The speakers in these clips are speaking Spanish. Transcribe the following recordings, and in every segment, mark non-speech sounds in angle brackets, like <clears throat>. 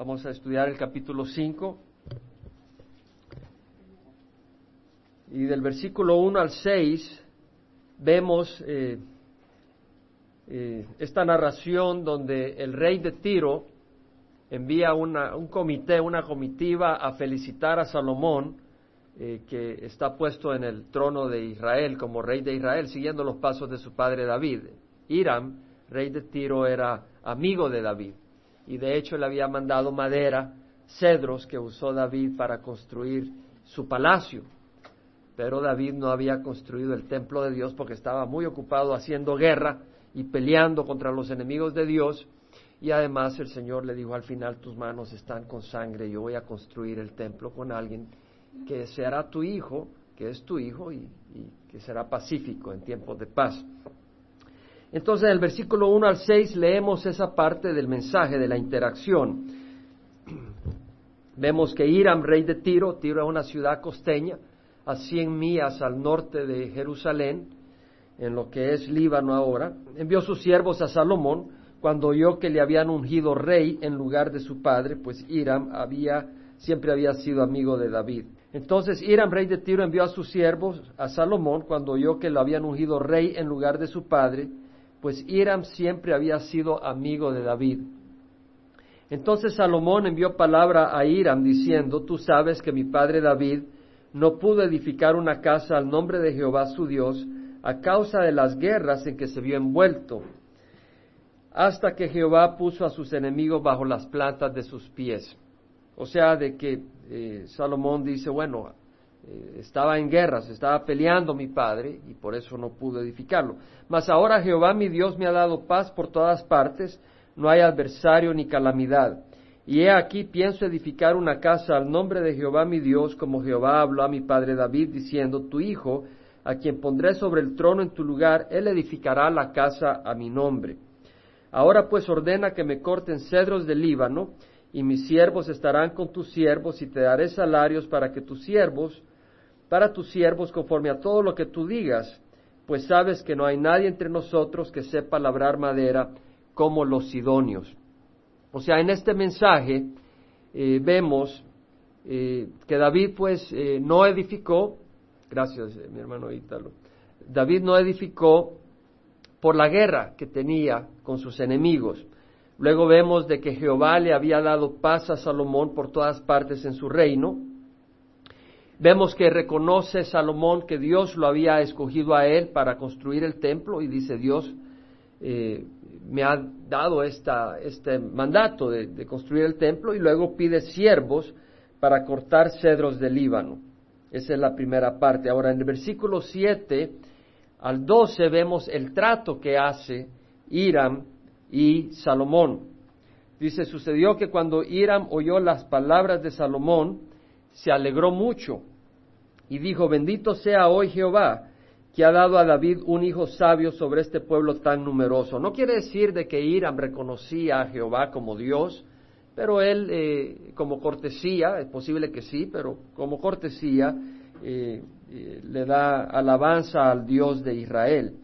Vamos a estudiar el capítulo 5. Y del versículo 1 al 6 vemos eh, eh, esta narración donde el rey de Tiro envía una, un comité, una comitiva a felicitar a Salomón, eh, que está puesto en el trono de Israel como rey de Israel, siguiendo los pasos de su padre David. Hiram, rey de Tiro, era amigo de David y de hecho le había mandado madera, cedros que usó David para construir su palacio. Pero David no había construido el templo de Dios porque estaba muy ocupado haciendo guerra y peleando contra los enemigos de Dios. Y además el Señor le dijo al final, tus manos están con sangre, yo voy a construir el templo con alguien que será tu hijo, que es tu hijo y, que será pacífico en tiempos de paz. Entonces, en el versículo 1 al 6 leemos esa parte del mensaje, de la interacción. <clears throat> Vemos que Hiram, rey de Tiro, Tiro es una ciudad costeña, a 100 millas al norte de Jerusalén, en lo que es Líbano ahora, envió sus siervos a Salomón cuando oyó que le habían ungido rey en lugar de su padre, pues Hiram había, siempre había sido amigo de David. Entonces Hiram, rey de Tiro, envió a sus siervos a Salomón cuando oyó que lo habían ungido rey en lugar de su padre, pues Hiram siempre había sido amigo de David. Entonces Salomón envió palabra a Hiram diciendo, tú sabes que mi padre David no pudo edificar una casa al nombre de Jehová su Dios a causa de las guerras en que se vio envuelto, hasta que Jehová puso a sus enemigos bajo las plantas de sus pies. O sea, de que eh, Salomón dice, bueno, eh, estaba en guerras, estaba peleando mi padre y por eso no pudo edificarlo. Mas ahora Jehová mi Dios me ha dado paz por todas partes, no hay adversario ni calamidad. Y he aquí pienso edificar una casa al nombre de Jehová mi Dios, como Jehová habló a mi padre David, diciendo, tu hijo, a quien pondré sobre el trono en tu lugar, él edificará la casa a mi nombre. Ahora pues ordena que me corten cedros del Líbano, y mis siervos estarán con tus siervos, y te daré salarios para que tus siervos, para tus siervos conforme a todo lo que tú digas, pues sabes que no hay nadie entre nosotros que sepa labrar madera como los sidonios. O sea, en este mensaje eh, vemos eh, que David pues eh, no edificó, gracias mi hermano Ítalo, David no edificó por la guerra que tenía con sus enemigos. Luego vemos de que Jehová le había dado paz a Salomón por todas partes en su reino. Vemos que reconoce Salomón que Dios lo había escogido a él para construir el templo y dice Dios eh, me ha dado esta, este mandato de, construir el templo y luego pide siervos para cortar cedros del Líbano. Esa es la primera parte. Ahora en el versículo 7 al 12 vemos el trato que hace Hiram y Salomón. Dice, sucedió que cuando Hiram oyó las palabras de Salomón, se alegró mucho y dijo, bendito sea hoy Jehová, que ha dado a David un hijo sabio sobre este pueblo tan numeroso. No quiere decir de que Hiram reconocía a Jehová como Dios, pero él, eh, como cortesía, es posible que sí, pero como cortesía, eh, eh, le da alabanza al Dios de Israel.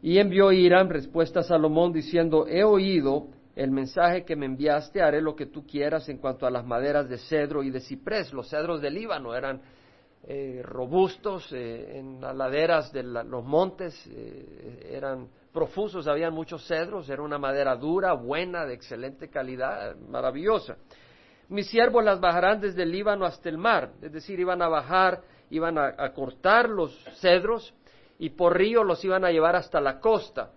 Y envió Hiram respuesta a Salomón diciendo, he oído el mensaje que me enviaste, haré lo que tú quieras en cuanto a las maderas de cedro y de ciprés. Los cedros del Líbano eran eh, robustos, en las laderas de los montes eran profusos, había muchos cedros, era una madera dura, buena, de excelente calidad, maravillosa. Mis siervos las bajarán desde el Líbano hasta el mar, es decir, iban a bajar, iban a, cortar los cedros y por río los iban a llevar hasta la costa.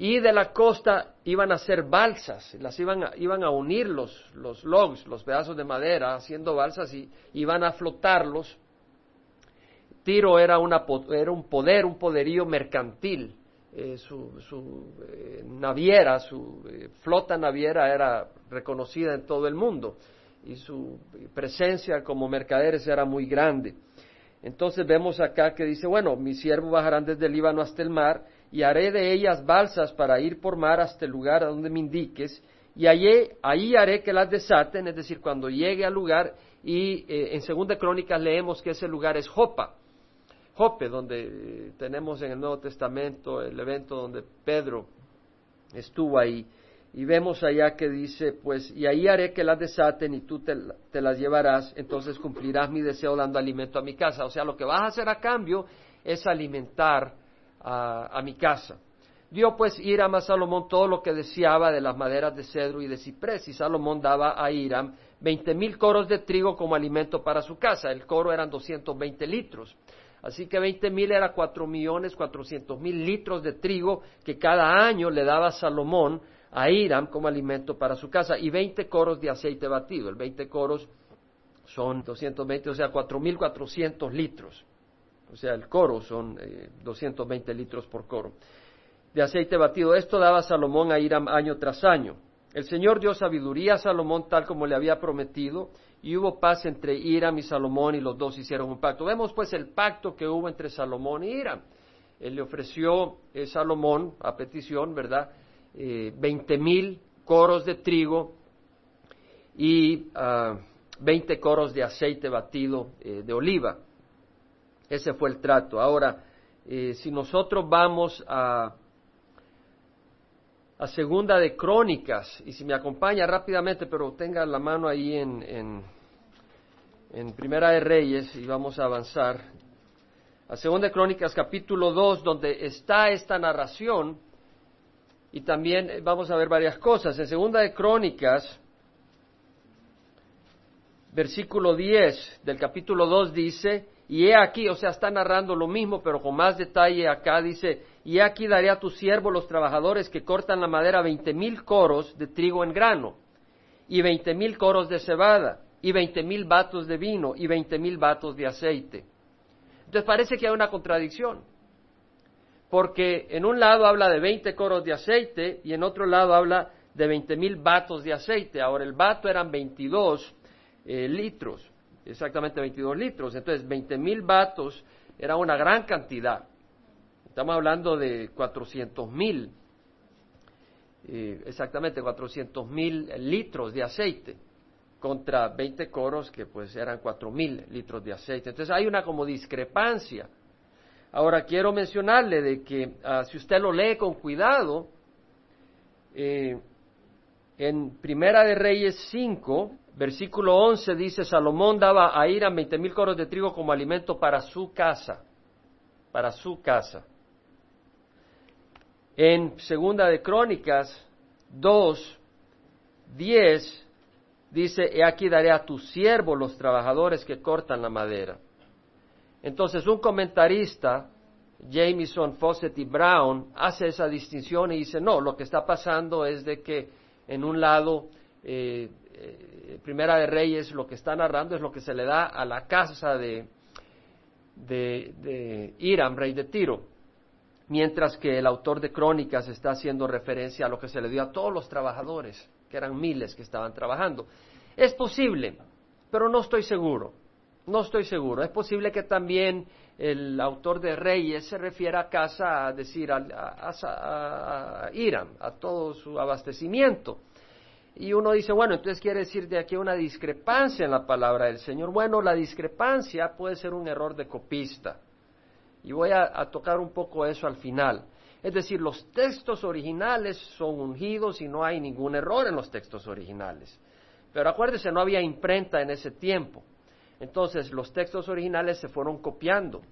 Y de la costa iban a hacer balsas, las iban a, iban a unir los, los logs, los pedazos de madera, haciendo balsas y iban a flotarlos. Tiro era, una, era un poder, un poderío mercantil. Eh, su, su eh, naviera, su eh, flota naviera era reconocida en todo el mundo y su presencia como mercaderes era muy grande. Entonces vemos acá que dice, bueno, mis siervos bajarán desde el Líbano hasta el mar y haré de ellas balsas para ir por mar hasta el lugar a donde me indiques y allí, ahí haré que las desaten, es decir, cuando llegue al lugar y en Segunda Crónicas leemos que ese lugar es Jopa, Jope, donde tenemos en el Nuevo Testamento el evento donde Pedro estuvo ahí y vemos allá que dice, pues, y ahí haré que las desaten y tú te, las llevarás, entonces cumplirás mi deseo dando alimento a mi casa. O sea, lo que vas a hacer a cambio es alimentar a, mi casa. Dio pues Hiram a Salomón todo lo que deseaba de las maderas de cedro y de ciprés, y Salomón daba a Hiram veinte mil coros de trigo como alimento para su casa. El coro eran doscientos veinte litros. Así que veinte mil era cuatro millones cuatrocientos mil litros de trigo que cada año le daba Salomón a Hiram como alimento para su casa y 20 coros de aceite batido. El 20 coros son 220, o sea, 4.400 litros. O sea, el coro son 220 eh, litros por coro de aceite batido. Esto daba Salomón a Hiram año tras año. El Señor dio sabiduría a Salomón tal como le había prometido y hubo paz entre Hiram y Salomón y los dos hicieron un pacto. Vemos pues el pacto que hubo entre Salomón y Hiram. Él le ofreció a Salomón a petición, ¿verdad? eh, 20 mil coros de trigo y uh, 20 coros de aceite batido eh, de oliva. Ese fue el trato. Ahora, eh, si nosotros vamos a, a Segunda de Crónicas, y si me acompaña rápidamente, pero tenga la mano ahí en, en, en Primera de Reyes, y vamos a avanzar, a Segunda de Crónicas capítulo 2, donde está esta narración y también eh, vamos a ver varias cosas. En Segunda de Crónicas, versículo 10 del capítulo 2 dice, y he aquí, o sea, está narrando lo mismo, pero con más detalle acá dice, y aquí daré a tu siervo los trabajadores que cortan la madera veinte mil coros de trigo en grano, y veinte mil coros de cebada, y veinte mil batos de vino, y veinte mil batos de aceite. Entonces parece que hay una contradicción porque en un lado habla de 20 coros de aceite y en otro lado habla de 20 mil vatos de aceite. Ahora, el vato eran 22 eh, litros, exactamente 22 litros. Entonces, 20 mil vatos era una gran cantidad. Estamos hablando de 400 mil, eh, exactamente 400 mil litros de aceite contra 20 coros que pues eran 4 mil litros de aceite. Entonces hay una como discrepancia. Ahora quiero mencionarle de que ah, si usted lo lee con cuidado, eh, en Primera de Reyes 5, versículo 11 dice, Salomón daba a Ira veinte mil coros de trigo como alimento para su casa, para su casa. En Segunda de Crónicas 2, 10 dice, he aquí daré a tu siervo los trabajadores que cortan la madera. Entonces un comentarista, Jameson, Fawcett y Brown, hace esa distinción y dice, no, lo que está pasando es de que en un lado, eh, eh, Primera de Reyes, lo que está narrando es lo que se le da a la casa de, de, de Hiram, rey de Tiro, mientras que el autor de Crónicas está haciendo referencia a lo que se le dio a todos los trabajadores, que eran miles que estaban trabajando. Es posible, pero no estoy seguro. No estoy seguro. Es posible que también el autor de Reyes se refiera a casa a decir a, a, a, Irán, a todo su abastecimiento. Y uno dice, bueno, entonces quiere decir de aquí una discrepancia en la palabra del Señor. Bueno, la discrepancia puede ser un error de copista. Y voy a, tocar un poco eso al final. Es decir, los textos originales son ungidos y no hay ningún error en los textos originales. Pero acuérdese, no había imprenta en ese tiempo. Entonces los textos originales se fueron copiando.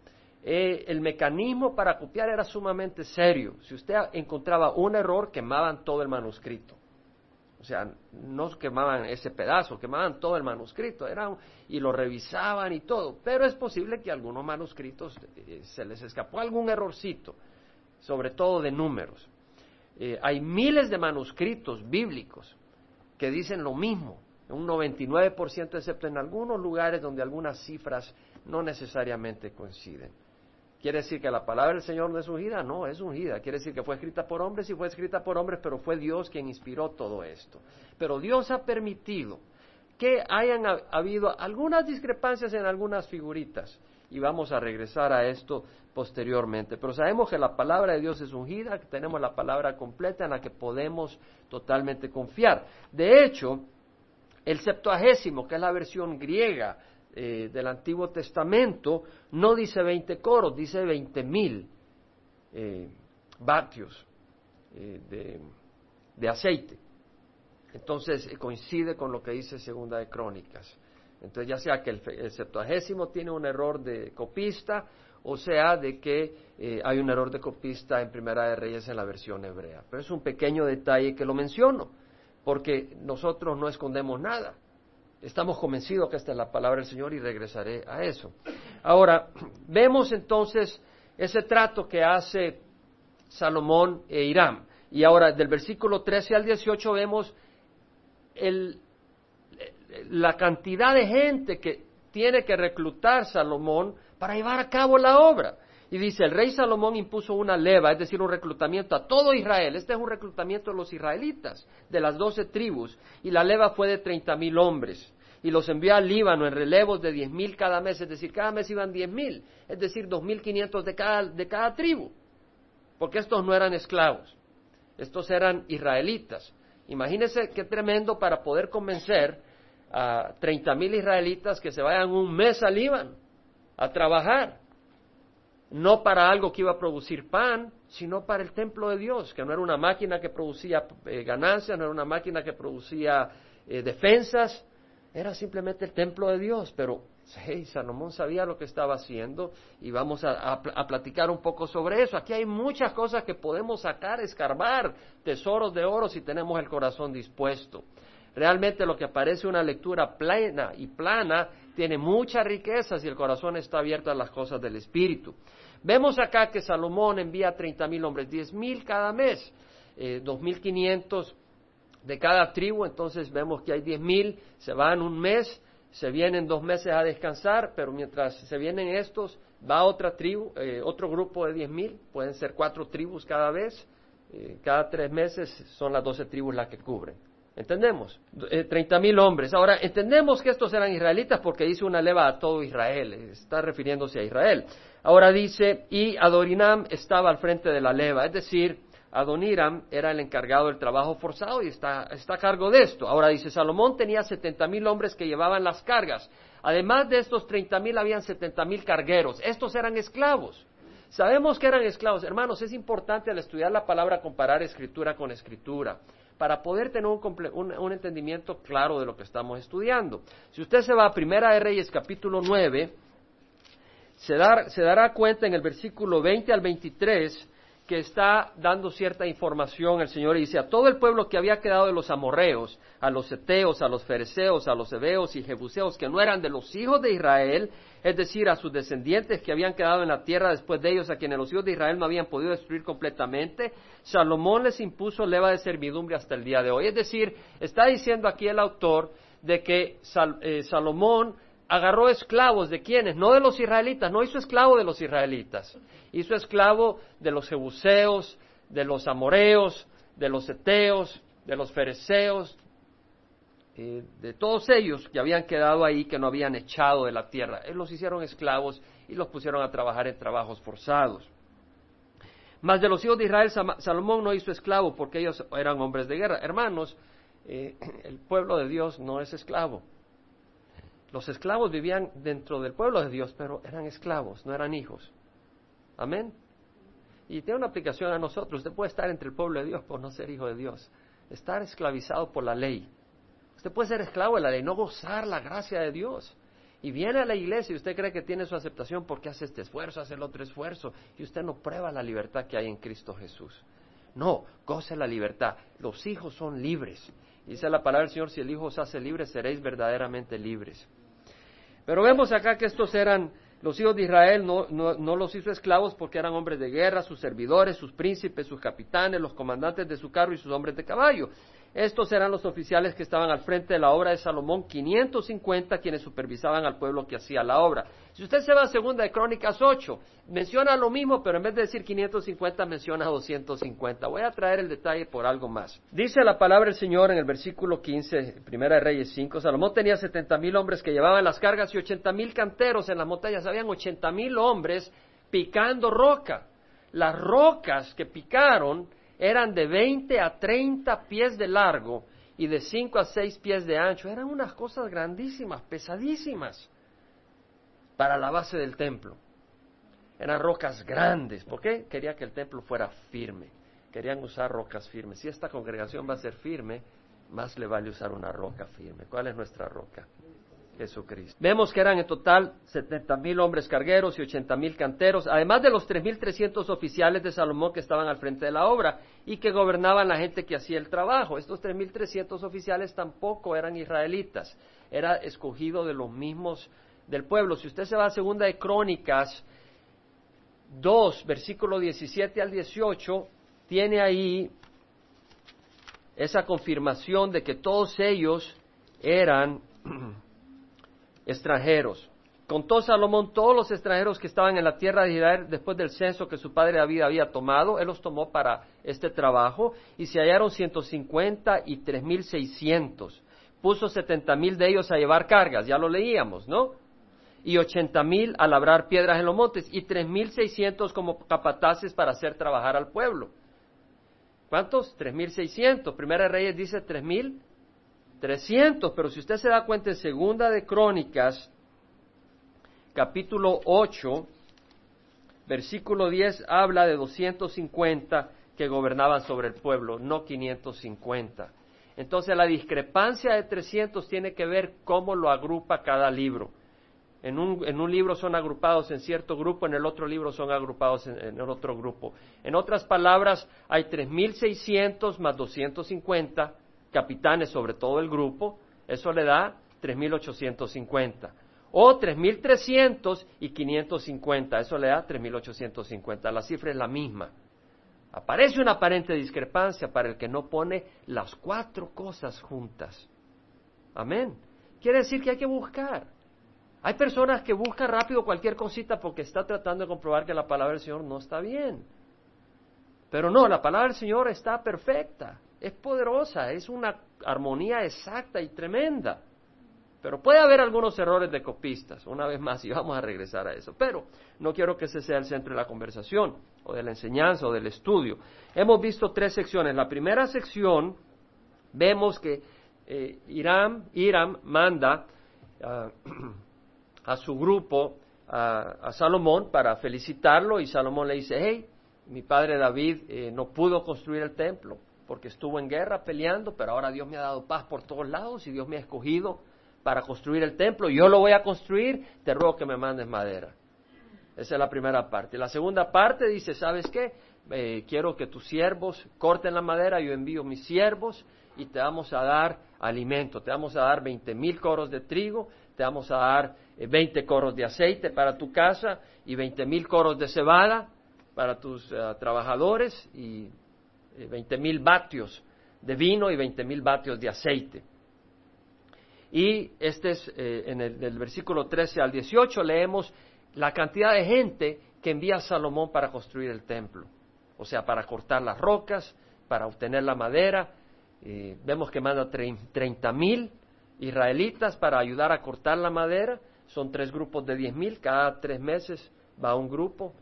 Eh, el mecanismo para copiar era sumamente serio. Si usted encontraba un error, quemaban todo el manuscrito. Sea, no quemaban ese pedazo, quemaban todo el manuscrito, era, y lo revisaban y todo. Pero es posible que algunos manuscritos eh, se les escapó algún errorcito, sobre todo de números. Eh, hay miles de manuscritos bíblicos que dicen lo mismo, un 99% excepto en algunos lugares donde algunas cifras no necesariamente coinciden. ¿Quiere decir que la palabra del Señor no es ungida? No, es ungida. Quiere decir que fue escrita por hombres y fue escrita por hombres, pero fue Dios quien inspiró todo esto. Pero Dios ha permitido que hayan habido algunas discrepancias en algunas figuritas. Y vamos a regresar a esto posteriormente. Pero sabemos que la palabra de Dios es ungida, que tenemos la palabra completa en la que podemos totalmente confiar. De hecho, el Septuagésimo, que es la versión griega eh, del Antiguo Testamento, no dice 20 coros, dice 20 mil eh, vatios eh, de, aceite. Entonces eh, coincide con lo que dice Segunda de Crónicas. Entonces ya sea que el, septuagésimo tiene un error de copista o sea de que hay un error de copista en Primera de Reyes en la versión hebrea. Pero es un pequeño detalle que lo menciono, porque nosotros no escondemos nada. Estamos convencidos que esta es la palabra del Señor y regresaré a eso. Ahora, vemos entonces ese trato que hace Salomón e Irán. Y ahora, del versículo 13 al 18 vemos la cantidad de gente que tiene que reclutar Salomón para llevar a cabo la obra. Y dice, el rey Salomón impuso una leva, es decir, un reclutamiento a todo Israel. Este es un reclutamiento de los israelitas, de las doce tribus. Y la leva fue de treinta mil hombres. Y los envió al Líbano en relevos de diez mil cada mes, es decir, cada mes iban diez mil, es decir, dos mil quinientos de cada, de cada tribu. Porque estos no eran esclavos, estos eran israelitas. Imagínense qué tremendo para poder convencer a treinta mil israelitas que se vayan un mes al Líbano a trabajar. No para algo que iba a producir pan, sino para el templo de Dios, que no era una máquina que producía eh, ganancias, no era una máquina que producía eh, defensas, era simplemente el templo de Dios. Pero hey, Salomón sabía lo que estaba haciendo y vamos a, platicar un poco sobre eso. Aquí hay muchas cosas que podemos sacar, escarbar, tesoros de oro si tenemos el corazón dispuesto. Realmente lo que parece una lectura plena y plana tiene mucha riqueza si el corazón está abierto a las cosas del Espíritu. Vemos acá que Salomón envía treinta mil hombres, diez mil cada mes, eh, dos mil quinientos de cada tribu, entonces vemos que hay diez mil, se van un mes, se vienen dos meses a descansar, pero mientras se vienen estos, va otra tribu, eh, otro grupo de diez mil, pueden ser cuatro tribus cada vez, eh, cada tres meses son las doce tribus las que cubren. ¿Entendemos? Eh, treinta mil hombres. Ahora, entendemos que estos eran israelitas porque dice una leva a todo Israel, está refiriéndose a Israel. Ahora dice, y Adorinam estaba al frente de la leva, es decir, Adoniram era el encargado del trabajo forzado y está, está a cargo de esto. Ahora dice, Salomón tenía setenta mil hombres que llevaban las cargas. Además de estos treinta mil, habían setenta mil cargueros. Estos eran esclavos. Sabemos que eran esclavos. Hermanos, es importante al estudiar la palabra comparar escritura con escritura para poder tener un, entendimiento claro de lo que estamos estudiando. Si usted se va a Primera de Reyes capítulo 9, se, se dará cuenta en el versículo 20 al 23 que está dando cierta información el Señor y dice a todo el pueblo que había quedado de los amorreos, a los eteos, a los fereceos, a los hebeos y jebuseos que no eran de los hijos de Israel, es decir, a sus descendientes que habían quedado en la tierra después de ellos, a quienes los hijos de Israel no habían podido destruir completamente, Salomón les impuso leva de servidumbre hasta el día de hoy. Es decir, está diciendo aquí el autor de que eh, Salomón agarró esclavos de quienes, no de los israelitas, no hizo esclavo de los israelitas, hizo esclavo de los jebuseos, de los amoreos, de los eteos, de los fereceos, eh, de todos ellos que habían quedado ahí, que no habían echado de la tierra. Él los hicieron esclavos y los pusieron a trabajar en trabajos forzados. Mas de los hijos de Israel, Salomón no hizo esclavo porque ellos eran hombres de guerra. Hermanos, eh, el pueblo de Dios no es esclavo. Los esclavos vivían dentro del pueblo de Dios, pero eran esclavos, no eran hijos. Amén. Y tiene una aplicación a nosotros. Usted puede estar entre el pueblo de Dios por no ser hijo de Dios. Estar esclavizado por la ley. Usted puede ser esclavo de la ley, no gozar la gracia de Dios. Y viene a la iglesia y usted cree que tiene su aceptación porque hace este esfuerzo, hace el otro esfuerzo. Y usted no prueba la libertad que hay en Cristo Jesús. No, goce la libertad. Los hijos son libres. Dice la palabra del Señor, si el Hijo os hace libres, seréis verdaderamente libres. Pero vemos acá que estos eran los hijos de Israel, no, no, los hizo esclavos porque eran hombres de guerra, sus servidores, sus príncipes, sus capitanes, los comandantes de su carro y sus hombres de caballo. Estos eran los oficiales que estaban al frente de la obra de Salomón, 550 quienes supervisaban al pueblo que hacía la obra. Si usted se va a segunda de Crónicas 8, menciona lo mismo, pero en vez de decir 550 menciona 250. Voy a traer el detalle por algo más. Dice la palabra del Señor en el versículo 15, Primera de Reyes 5, Salomón tenía 70 mil hombres que llevaban las cargas y 80 mil canteros en las montañas. Habían 80 mil hombres picando roca. Las rocas que picaron eran de 20 a 30 pies de largo y de 5 a 6 pies de ancho. Eran unas cosas grandísimas, pesadísimas para la base del templo. Eran rocas grandes. ¿Por qué? Quería que el templo fuera firme. Querían usar rocas firmes. Si esta congregación va a ser firme, más le vale usar una roca firme. ¿Cuál es nuestra roca? Jesucristo. Vemos que eran en total setenta mil hombres cargueros y ochenta mil canteros, además de los tres mil trescientos oficiales de Salomón que estaban al frente de la obra y que gobernaban la gente que hacía el trabajo. Estos tres mil trescientos oficiales tampoco eran israelitas, era escogido de los mismos del pueblo. Si usted se va a Segunda de Crónicas 2, versículo 17 al 18, tiene ahí esa confirmación de que todos ellos eran <clears throat> extranjeros. Contó Salomón todos los extranjeros que estaban en la tierra de Israel después del censo que su padre David había tomado. Él los tomó para este trabajo y se hallaron ciento cincuenta y tres mil seiscientos. Puso setenta mil de ellos a llevar cargas, ya lo leíamos, ¿no? Y ochenta mil a labrar piedras en los montes y tres mil seiscientos como capataces para hacer trabajar al pueblo. ¿Cuántos? Tres mil seiscientos. Primera Reyes dice tres mil 300, pero si usted se da cuenta en Segunda de Crónicas, capítulo 8, versículo 10, habla de 250 que gobernaban sobre el pueblo, no 550. Entonces la discrepancia de 300 tiene que ver cómo lo agrupa cada libro. En un, en un, libro son agrupados en cierto grupo, en el otro libro son agrupados en, otro grupo. En otras palabras, hay 3.600 más 250 capitanes sobre todo el grupo, eso le da 3.850. O 3.300 y 550, eso le da 3.850. La cifra es la misma. Aparece una aparente discrepancia para el que no pone las cuatro cosas juntas. Amén. Quiere decir que hay que buscar. Hay personas que buscan rápido cualquier cosita porque está tratando de comprobar que la palabra del Señor no está bien. Pero no, la palabra del Señor está perfecta es poderosa, es una armonía exacta y tremenda. Pero puede haber algunos errores de copistas, una vez más, y vamos a regresar a eso. Pero no quiero que ese sea el centro de la conversación, o de la enseñanza, o del estudio. Hemos visto tres secciones. La primera sección, vemos que eh, Iram, manda ah, <clears throat> a su grupo, a, Salomón, para felicitarlo, y Salomón le dice, hey, mi padre David eh, no pudo construir el templo, porque estuvo en guerra peleando, pero ahora Dios me ha dado paz por todos lados y Dios me ha escogido para construir el templo. Yo lo voy a construir, te ruego que me mandes madera. Esa es la primera parte. La segunda parte dice, ¿sabes qué? Eh, quiero que tus siervos corten la madera, yo envío mis siervos y te vamos a dar alimento, te vamos a dar veinte mil coros de trigo, te vamos a dar eh, veinte coros de aceite para tu casa y veinte mil coros de cebada para tus eh, trabajadores y 20 eh, mil vatios de vino y 20 mil vatios de aceite. Y este es, eh, en el versículo 13 al 18 leemos la cantidad de gente que envía Salomón para construir el templo, o sea, para cortar las rocas, para obtener la madera. Eh, vemos que manda 30 mil israelitas para ayudar a cortar la madera. Son tres grupos de 10 mil, cada tres meses va un grupo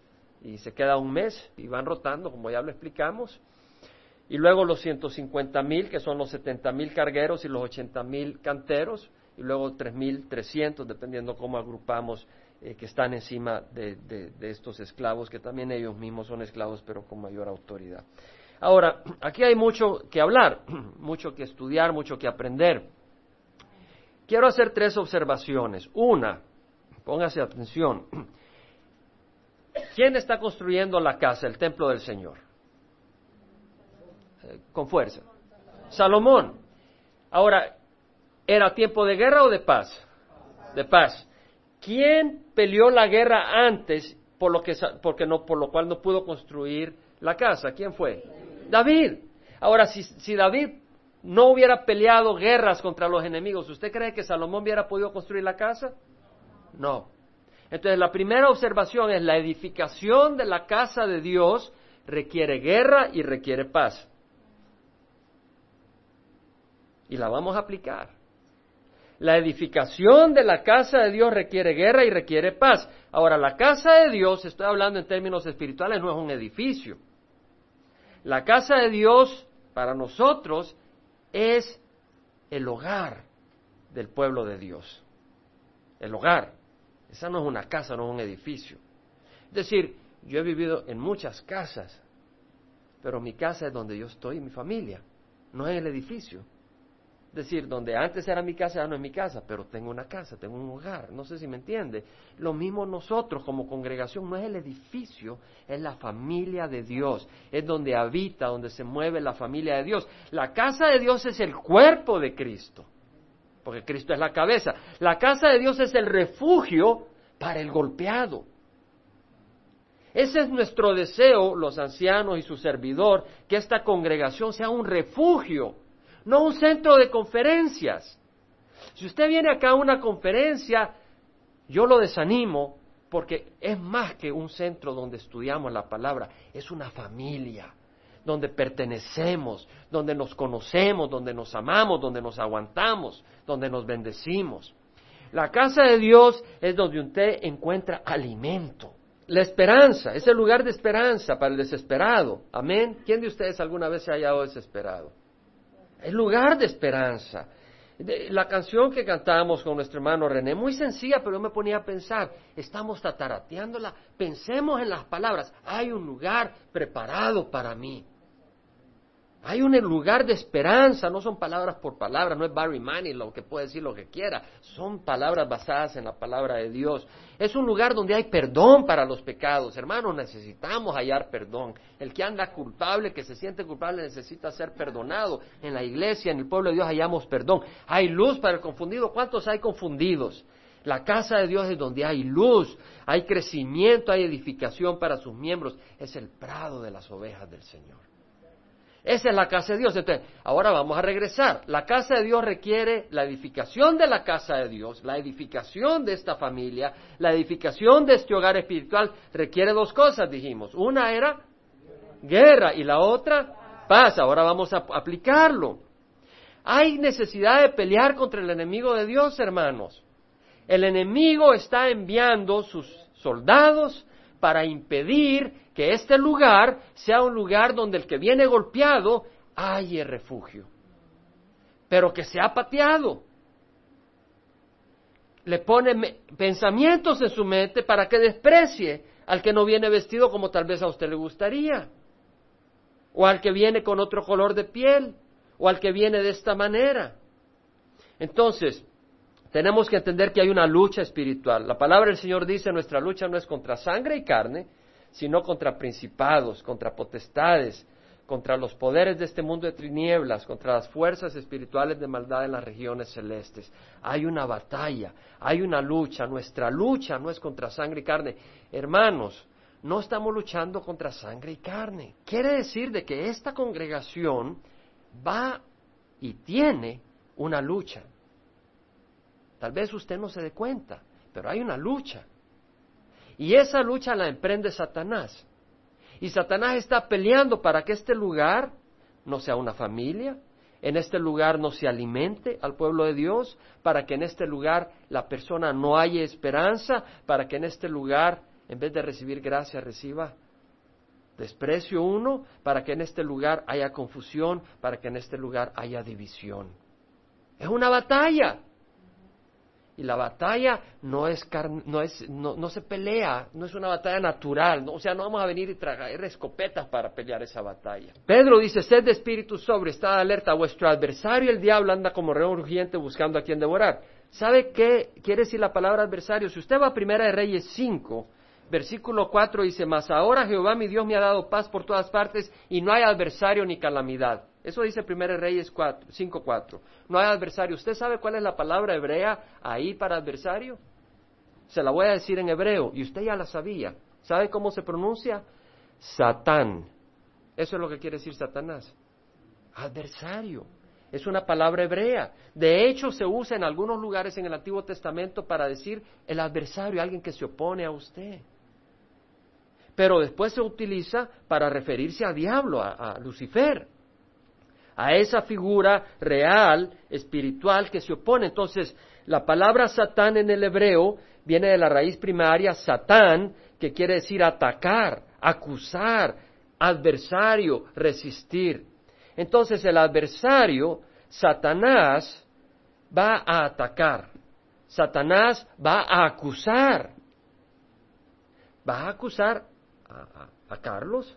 y se queda un mes y van rotando, como ya lo explicamos y luego los 150 mil, que son los 70 mil cargueros y los 80 mil canteros, y luego 3.300, dependiendo cómo agrupamos, eh, que están encima de, de, estos esclavos, que también ellos mismos son esclavos, pero con mayor autoridad. Ahora, <clears throat> aquí hay mucho que hablar, <clears throat> mucho que estudiar, mucho que aprender. Quiero hacer tres observaciones. Una, póngase atención. <clears throat> ¿Quién está construyendo la casa, el templo del Señor? Con fuerza. Salomón. Ahora, ¿era tiempo de guerra o de paz? De paz. ¿Quién peleó la guerra antes por lo, que, porque no, por lo cual no pudo construir la casa? ¿Quién fue? David. Ahora, si, si David no hubiera peleado guerras contra los enemigos, ¿usted cree que Salomón hubiera podido construir la casa? No. Entonces, la primera observación es la edificación de la casa de Dios requiere guerra y requiere paz y la vamos a aplicar. La edificación de la casa de Dios requiere guerra y requiere paz. Ahora, la casa de Dios, estoy hablando en términos espirituales, no es un edificio. La casa de Dios para nosotros es el hogar del pueblo de Dios. El hogar. Esa no es una casa, no es un edificio. Es decir, yo he vivido en muchas casas, pero mi casa es donde yo estoy y mi familia, no es el edificio. Decir, donde antes era mi casa, ya no es mi casa, pero tengo una casa, tengo un hogar. No sé si me entiende. Lo mismo nosotros como congregación, no es el edificio, es la familia de Dios. Es donde habita, donde se mueve la familia de Dios. La casa de Dios es el cuerpo de Cristo, porque Cristo es la cabeza. La casa de Dios es el refugio para el golpeado. Ese es nuestro deseo, los ancianos y su servidor, que esta congregación sea un refugio no un centro de conferencias. Si usted viene acá a una conferencia, yo lo desanimo porque es más que un centro donde estudiamos la palabra, es una familia donde pertenecemos, donde nos conocemos, donde nos amamos, donde nos aguantamos, donde nos bendecimos. La casa de Dios es donde usted encuentra alimento. La esperanza, es el lugar de esperanza para el desesperado. Amén. ¿Quién de ustedes alguna vez se ha hallado desesperado? Es lugar de esperanza. La canción que cantamos con nuestro hermano René, muy sencilla, pero yo me ponía a pensar, estamos tatarateándola, pensemos en las palabras, hay un lugar preparado para mí. Hay un lugar de esperanza, no son palabras por palabras, no es Barry lo que puede decir lo que quiera, son palabras basadas en la palabra de Dios. Es un lugar donde hay perdón para los pecados. Hermanos, necesitamos hallar perdón. El que anda culpable, que se siente culpable, necesita ser perdonado. En la iglesia, en el pueblo de Dios, hallamos perdón. Hay luz para el confundido. ¿Cuántos hay confundidos? La casa de Dios es donde hay luz, hay crecimiento, hay edificación para sus miembros. Es el prado de las ovejas del Señor. Esa es la casa de Dios. Entonces, ahora vamos a regresar. La casa de Dios requiere la edificación de la casa de Dios, la edificación de esta familia, la edificación de este hogar espiritual requiere dos cosas, dijimos. Una era guerra y la otra paz. Ahora vamos a aplicarlo. Hay necesidad de pelear contra el enemigo de Dios, hermanos. El enemigo está enviando sus soldados para impedir que este lugar sea un lugar donde el que viene golpeado haya refugio, pero que sea pateado. Le pone pensamientos en su mente para que desprecie al que no viene vestido como tal vez a usted le gustaría, o al que viene con otro color de piel, o al que viene de esta manera. Entonces, tenemos que entender que hay una lucha espiritual. La palabra del Señor dice, nuestra lucha no es contra sangre y carne, sino contra principados, contra potestades, contra los poderes de este mundo de tinieblas, contra las fuerzas espirituales de maldad en las regiones celestes. Hay una batalla, hay una lucha. Nuestra lucha no es contra sangre y carne. Hermanos, no estamos luchando contra sangre y carne. Quiere decir de que esta congregación va y tiene una lucha. Tal vez usted no se dé cuenta, pero hay una lucha. Y esa lucha la emprende Satanás. Y Satanás está peleando para que este lugar no sea una familia, en este lugar no se alimente al pueblo de Dios, para que en este lugar la persona no haya esperanza, para que en este lugar, en vez de recibir gracia, reciba desprecio uno, para que en este lugar haya confusión, para que en este lugar haya división. Es una batalla. Y la batalla no es, no, es no, no, se pelea, no es una batalla natural, o sea, no vamos a venir y traer escopetas para pelear esa batalla. Pedro dice, sed de espíritu sobre, estad alerta, vuestro adversario el diablo anda como león urgente buscando a quien devorar. ¿Sabe qué quiere decir la palabra adversario? Si usted va a Primera de Reyes 5, versículo 4 dice, mas ahora Jehová mi Dios me ha dado paz por todas partes y no hay adversario ni calamidad. Eso dice 1 Reyes 5.4. No hay adversario. ¿Usted sabe cuál es la palabra hebrea ahí para adversario? Se la voy a decir en hebreo y usted ya la sabía. ¿Sabe cómo se pronuncia? Satán. Eso es lo que quiere decir Satanás. Adversario. Es una palabra hebrea. De hecho, se usa en algunos lugares en el Antiguo Testamento para decir el adversario, alguien que se opone a usted. Pero después se utiliza para referirse a diablo, a Lucifer a esa figura real, espiritual que se opone. Entonces, la palabra Satán en el hebreo viene de la raíz primaria Satán, que quiere decir atacar, acusar, adversario, resistir. Entonces, el adversario, Satanás, va a atacar. Satanás va a acusar. Va a acusar a, a Carlos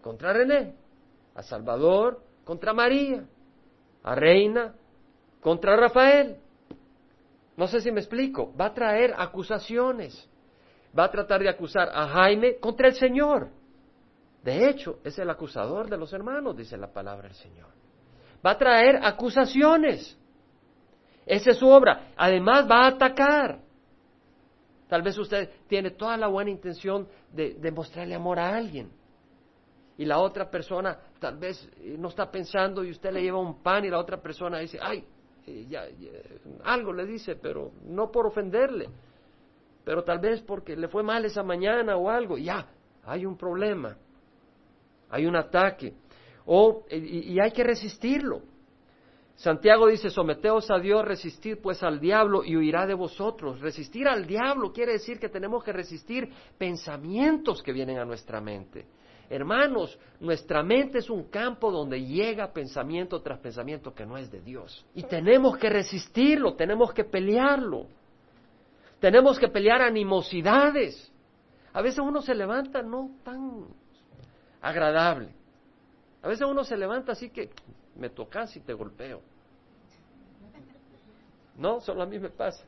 contra René, a Salvador contra María, a Reina contra Rafael. No sé si me explico. Va a traer acusaciones. Va a tratar de acusar a Jaime contra el Señor. De hecho, es el acusador de los hermanos, dice la palabra del Señor. Va a traer acusaciones. Esa es su obra. Además va a atacar. Tal vez usted tiene toda la buena intención de, de mostrarle amor a alguien. Y la otra persona tal vez eh, no está pensando y usted le lleva un pan y la otra persona dice, ay, eh, ya, algo le dice, pero no por ofenderle, pero tal vez porque le fue mal esa mañana o algo, ya, hay un problema, hay un ataque, o, y hay que resistirlo. Santiago dice, someteos a Dios, resistid pues al diablo y huirá de vosotros. Resistir al diablo quiere decir que tenemos que resistir pensamientos que vienen a nuestra mente. Hermanos, nuestra mente es un campo donde llega pensamiento tras pensamiento que no es de Dios. Y tenemos que resistirlo, tenemos que pelearlo. Tenemos que pelear animosidades. A veces uno se levanta no tan agradable. A veces uno se levanta así que me tocas y te golpeo. No, solo a mí me pasa.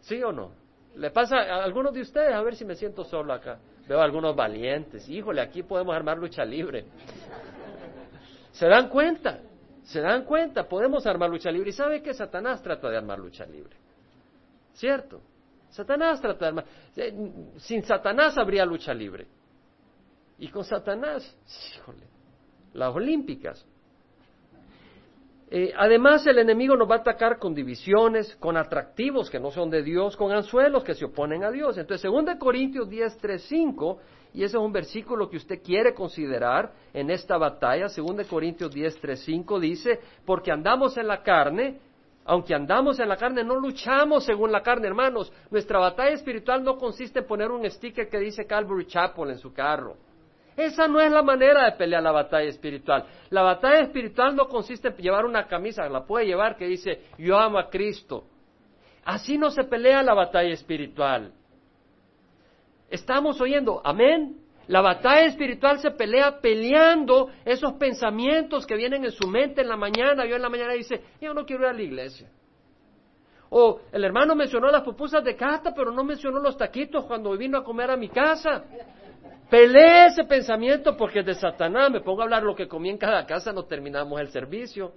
¿Sí o no? ¿Le pasa a algunos de ustedes? A ver si me siento solo acá. Veo a algunos valientes. Híjole, aquí podemos armar lucha libre. ¿Se dan cuenta? ¿Se dan cuenta? Podemos armar lucha libre. ¿Y sabe que Satanás trata de armar lucha libre? ¿Cierto? Satanás trata de armar. Eh, sin Satanás habría lucha libre. Y con Satanás, híjole, las olímpicas. Eh, además, el enemigo nos va a atacar con divisiones, con atractivos que no son de Dios, con anzuelos que se oponen a Dios. Entonces, 2 Corintios 10, 3, 5, y ese es un versículo que usted quiere considerar en esta batalla, 2 Corintios 10, 3, 5 dice, porque andamos en la carne, aunque andamos en la carne, no luchamos según la carne, hermanos. Nuestra batalla espiritual no consiste en poner un sticker que dice Calvary Chapel en su carro. Esa no es la manera de pelear la batalla espiritual. La batalla espiritual no consiste en llevar una camisa, la puede llevar que dice yo amo a Cristo. Así no se pelea la batalla espiritual. Estamos oyendo, amén. La batalla espiritual se pelea peleando esos pensamientos que vienen en su mente en la mañana. Yo en la mañana dice, yo no quiero ir a la iglesia. O el hermano mencionó las pupusas de casta, pero no mencionó los taquitos cuando vino a comer a mi casa. Pelee ese pensamiento porque es de Satanás. Me pongo a hablar lo que comí en cada casa, no terminamos el servicio.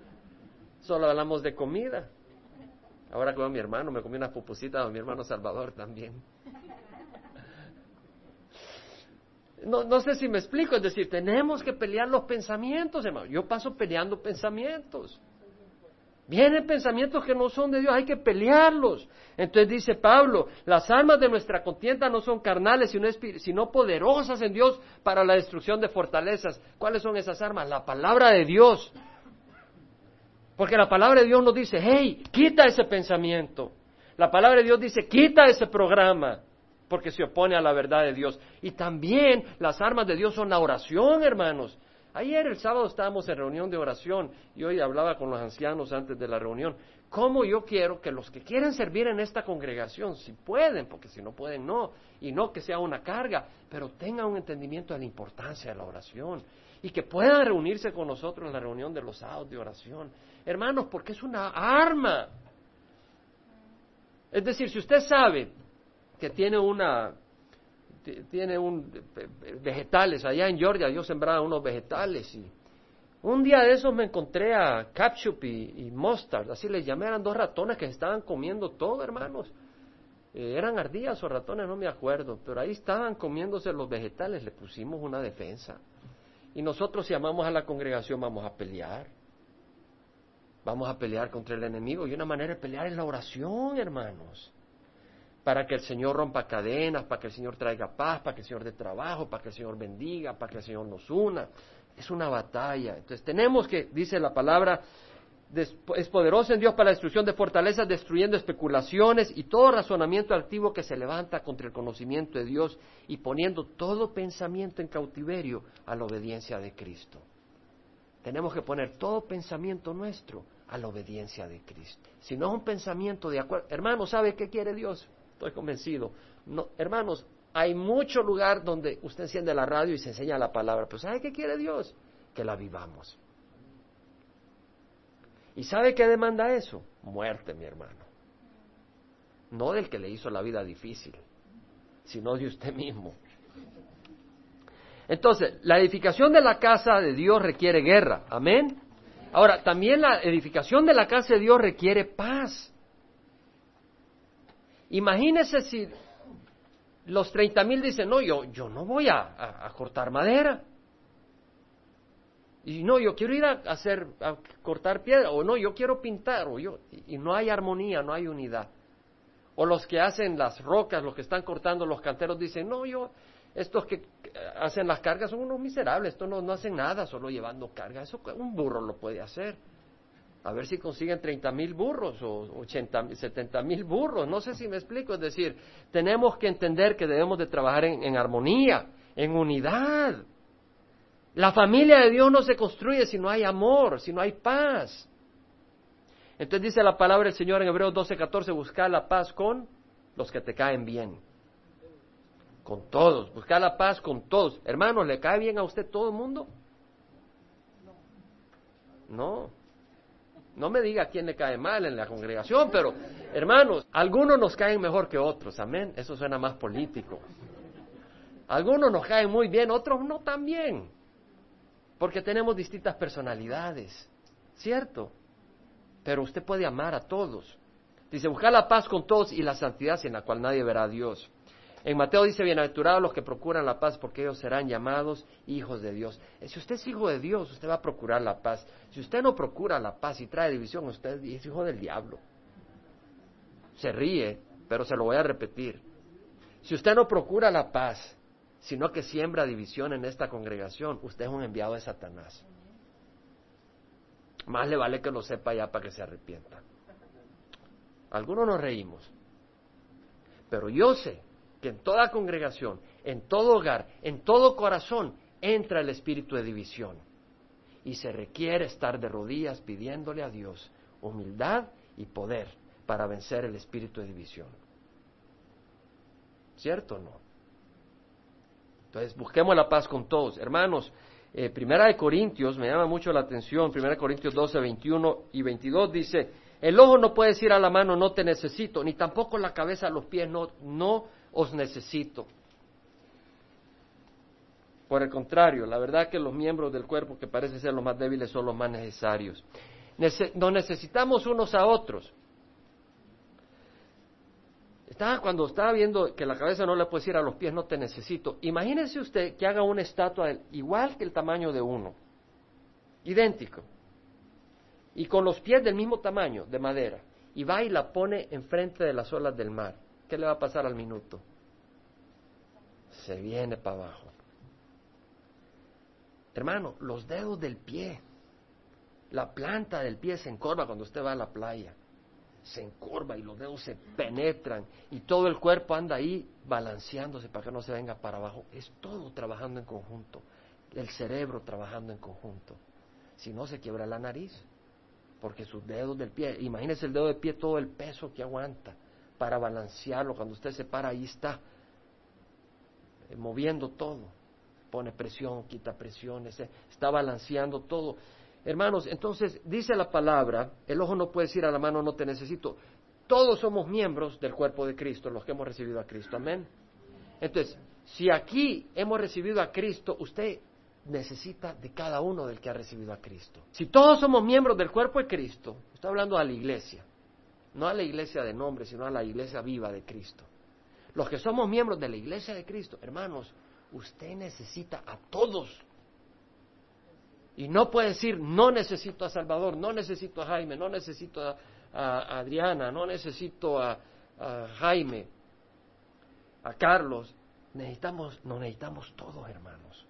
Solo hablamos de comida. Ahora con mi hermano, me comí una pupusita con mi hermano Salvador también. No, no sé si me explico, es decir, tenemos que pelear los pensamientos, hermano. Yo paso peleando pensamientos. Vienen pensamientos que no son de Dios, hay que pelearlos. Entonces dice Pablo, las armas de nuestra contienda no son carnales, sino, poderosas en Dios para la destrucción de fortalezas. ¿Cuáles son esas armas? La palabra de Dios. Porque la palabra de Dios nos dice, hey, quita ese pensamiento. La palabra de Dios dice, quita ese programa, porque se opone a la verdad de Dios. Y también las armas de Dios son la oración, hermanos. Ayer el sábado estábamos en reunión de oración y hoy hablaba con los ancianos antes de la reunión. ¿Cómo yo quiero que los que quieren servir en esta congregación, si pueden, porque si no pueden, no, y no que sea una carga, pero tengan un entendimiento de la importancia de la oración y que puedan reunirse con nosotros en la reunión de los sábados de oración? Hermanos, porque es una arma. Es decir, si usted sabe que tiene una tiene un, vegetales. Allá en Georgia yo sembraba unos vegetales y un día de esos me encontré a Ketchup y, Mustard, así les llamé, eran dos ratones que estaban comiendo todo, hermanos. Eh, eran ardillas o ratones, no me acuerdo, pero ahí estaban comiéndose los vegetales, le pusimos una defensa. Y nosotros llamamos a la congregación vamos a pelear. Vamos a pelear contra el enemigo y una manera de pelear es la oración, hermanos para que el Señor rompa cadenas, para que el Señor traiga paz, para que el Señor dé trabajo, para que el Señor bendiga, para que el Señor nos una. Es una batalla. Entonces tenemos que, dice la palabra, es poderoso en Dios para la destrucción de fortalezas, destruyendo especulaciones y todo razonamiento activo que se levanta contra el conocimiento de Dios y poniendo todo pensamiento en cautiverio a la obediencia de Cristo. Tenemos que poner todo pensamiento nuestro a la obediencia de Cristo. Si no es un pensamiento de acuerdo, hermano, ¿sabe qué quiere Dios? Estoy convencido. No, hermanos, hay mucho lugar donde usted enciende la radio y se enseña la palabra, pero ¿sabe qué quiere Dios? Que la vivamos. ¿Y sabe qué demanda eso? Muerte, mi hermano. No del que le hizo la vida difícil, sino de usted mismo. Entonces, la edificación de la casa de Dios requiere guerra. Amén. Ahora, también la edificación de la casa de Dios requiere paz. Imagínese si los treinta mil dicen, no, yo, yo no voy a, cortar madera. Y no, yo quiero ir a, hacer, a cortar piedra, o no, yo quiero pintar, o yo, y no hay armonía, no hay unidad. O los que hacen las rocas, los que están cortando los canteros, dicen, no, yo, estos que hacen las cargas son unos miserables, estos no, no hacen nada, solo llevando carga. Eso un burro lo puede hacer. A ver si consiguen 30 mil burros o 80, 70 mil burros. No sé si me explico. Es decir, tenemos que entender que debemos de trabajar en, armonía, en unidad. La familia de Dios no se construye si no hay amor, si no hay paz. Entonces dice la palabra del Señor en Hebreos 12, 14, buscar la paz con los que te caen bien. Con todos, buscar la paz con todos. Hermanos, ¿le cae bien a usted todo el mundo? No. No me diga quién le cae mal en la congregación, pero hermanos, algunos nos caen mejor que otros, amén. Eso suena más político. Algunos nos caen muy bien, otros no tan bien, porque tenemos distintas personalidades, ¿cierto? Pero usted puede amar a todos. Dice, buscar la paz con todos y la santidad en la cual nadie verá a Dios. En Mateo dice, bienaventurados los que procuran la paz, porque ellos serán llamados hijos de Dios. Si usted es hijo de Dios, usted va a procurar la paz. Si usted no procura la paz y trae división, usted es hijo del diablo. Se ríe, pero se lo voy a repetir. Si usted no procura la paz, sino que siembra división en esta congregación, usted es un enviado de Satanás. Más le vale que lo sepa ya para que se arrepienta. Algunos nos reímos, pero yo sé que en toda congregación, en todo hogar, en todo corazón, entra el espíritu de división. Y se requiere estar de rodillas pidiéndole a Dios humildad y poder para vencer el espíritu de división. ¿Cierto o no? Entonces, busquemos la paz con todos. Hermanos, eh, Primera de Corintios, me llama mucho la atención, Primera de Corintios 12, 21 y 22 dice, el ojo no puede decir a la mano, no te necesito, ni tampoco la cabeza los pies, no, no os necesito. Por el contrario, la verdad que los miembros del cuerpo que parecen ser los más débiles son los más necesarios. nos necesitamos unos a otros. Estaba, cuando estaba viendo que la cabeza no le puede decir a los pies, no te necesito. Imagínese usted que haga una estatua igual que el tamaño de uno, idéntico, y con los pies del mismo tamaño, de madera, y va y la pone enfrente de las olas del mar. ¿Qué le va a pasar al minuto? Se viene para abajo. Hermano, los dedos del pie, la planta del pie se encorva cuando usted va a la playa. Se encorva y los dedos se penetran y todo el cuerpo anda ahí balanceándose para que no se venga para abajo. Es todo trabajando en conjunto. El cerebro trabajando en conjunto. Si no, se quiebra la nariz. Porque sus dedos del pie, imagínese el dedo del pie, todo el peso que aguanta para balancearlo. Cuando usted se para, ahí está, eh, moviendo todo. Pone presión, quita presión, está balanceando todo. Hermanos, entonces dice la palabra, el ojo no puede decir a la mano no te necesito. Todos somos miembros del cuerpo de Cristo, los que hemos recibido a Cristo. Amén. Entonces, si aquí hemos recibido a Cristo, usted necesita de cada uno del que ha recibido a Cristo. Si todos somos miembros del cuerpo de Cristo, estoy hablando a la iglesia, no a la iglesia de nombre, sino a la iglesia viva de Cristo. Los que somos miembros de la iglesia de Cristo, hermanos, usted necesita a todos. Y no puede decir, no necesito a Salvador, no necesito a Jaime, no necesito a, Adriana, no necesito a, a, Jaime, a Carlos. Necesitamos, nos necesitamos todos, hermanos.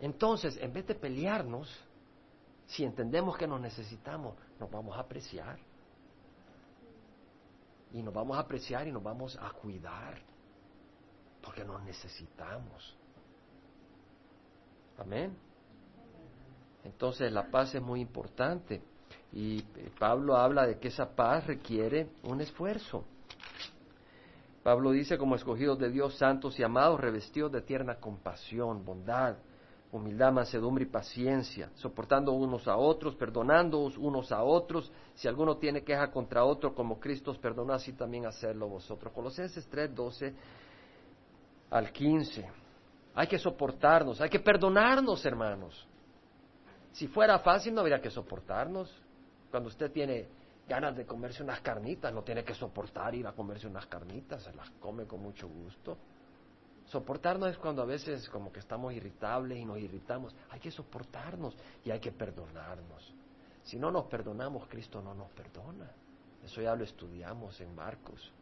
Entonces, en vez de pelearnos, si entendemos que nos necesitamos, nos vamos a apreciar. Y nos vamos a apreciar y nos vamos a cuidar. Porque nos necesitamos. Amén. Entonces la paz es muy importante. Y Pablo habla de que esa paz requiere un esfuerzo. Pablo dice, como escogidos de Dios, santos y amados, revestidos de tierna compasión, bondad, humildad, mansedumbre y paciencia, soportando unos a otros, perdonándoos unos a otros. Si alguno tiene queja contra otro, como Cristo os perdonó, así también hacerlo vosotros. Colosenses 3, 12 al 15. Hay que soportarnos, hay que perdonarnos, hermanos. Si fuera fácil, no habría que soportarnos. Cuando usted tiene ganas de comerse unas carnitas, no tiene que soportar ir a comerse unas carnitas, se las come con mucho gusto. Soportarnos es cuando a veces como que estamos irritables y nos irritamos. Hay que soportarnos y hay que perdonarnos. Si no nos perdonamos, Cristo no nos perdona. Eso ya lo estudiamos en Marcos.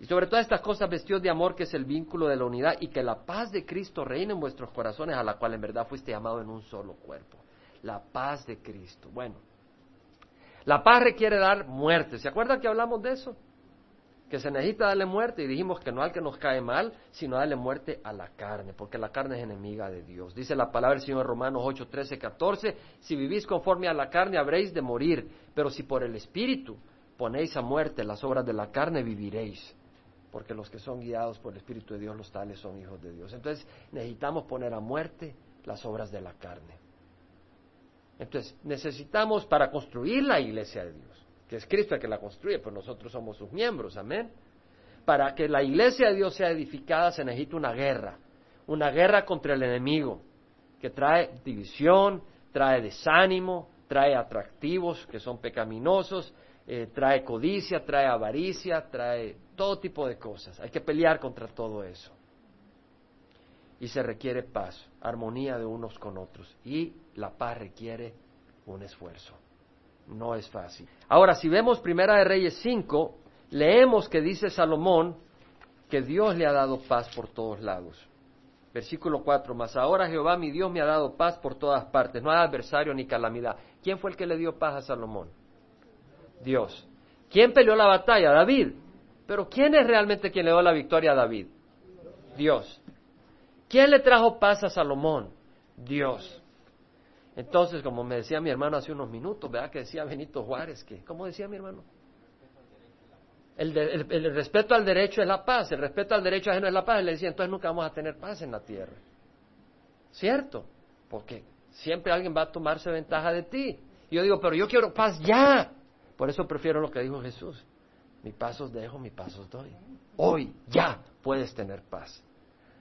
Y sobre todas estas cosas vestidos de amor, que es el vínculo de la unidad, y que la paz de Cristo reine en vuestros corazones, a la cual en verdad fuiste llamado en un solo cuerpo. La paz de Cristo. Bueno, la paz requiere dar muerte. ¿Se acuerdan que hablamos de eso? Que se necesita darle muerte y dijimos que no al que nos cae mal, sino darle muerte a la carne, porque la carne es enemiga de Dios. Dice la palabra del Señor Romanos 8, 13, 14, si vivís conforme a la carne habréis de morir, pero si por el Espíritu ponéis a muerte las obras de la carne, viviréis porque los que son guiados por el Espíritu de Dios, los tales son hijos de Dios. Entonces necesitamos poner a muerte las obras de la carne. Entonces necesitamos para construir la iglesia de Dios, que es Cristo el que la construye, pues nosotros somos sus miembros, amén. Para que la iglesia de Dios sea edificada se necesita una guerra, una guerra contra el enemigo, que trae división, trae desánimo, trae atractivos que son pecaminosos, eh, trae codicia, trae avaricia, trae todo tipo de cosas. Hay que pelear contra todo eso. Y se requiere paz, armonía de unos con otros. Y la paz requiere un esfuerzo. No es fácil. Ahora, si vemos Primera de Reyes 5, leemos que dice Salomón que Dios le ha dado paz por todos lados. Versículo 4, mas ahora Jehová mi Dios me ha dado paz por todas partes, no hay adversario ni calamidad. ¿Quién fue el que le dio paz a Salomón? Dios. ¿Quién peleó la batalla? David. Pero ¿quién es realmente quien le dio la victoria a David? Dios. ¿Quién le trajo paz a Salomón? Dios. Entonces, como me decía mi hermano hace unos minutos, ¿verdad? Que decía Benito Juárez, que, ¿cómo decía mi hermano? El, el, respeto al derecho es la paz, el respeto al derecho ajeno es la paz. Y le decía, entonces nunca vamos a tener paz en la tierra. ¿Cierto? Porque siempre alguien va a tomarse ventaja de ti. Y yo digo, pero yo quiero paz ya. Por eso prefiero lo que dijo Jesús. Mi pasos dejo, mi pasos doy. Hoy, ya, puedes tener paz.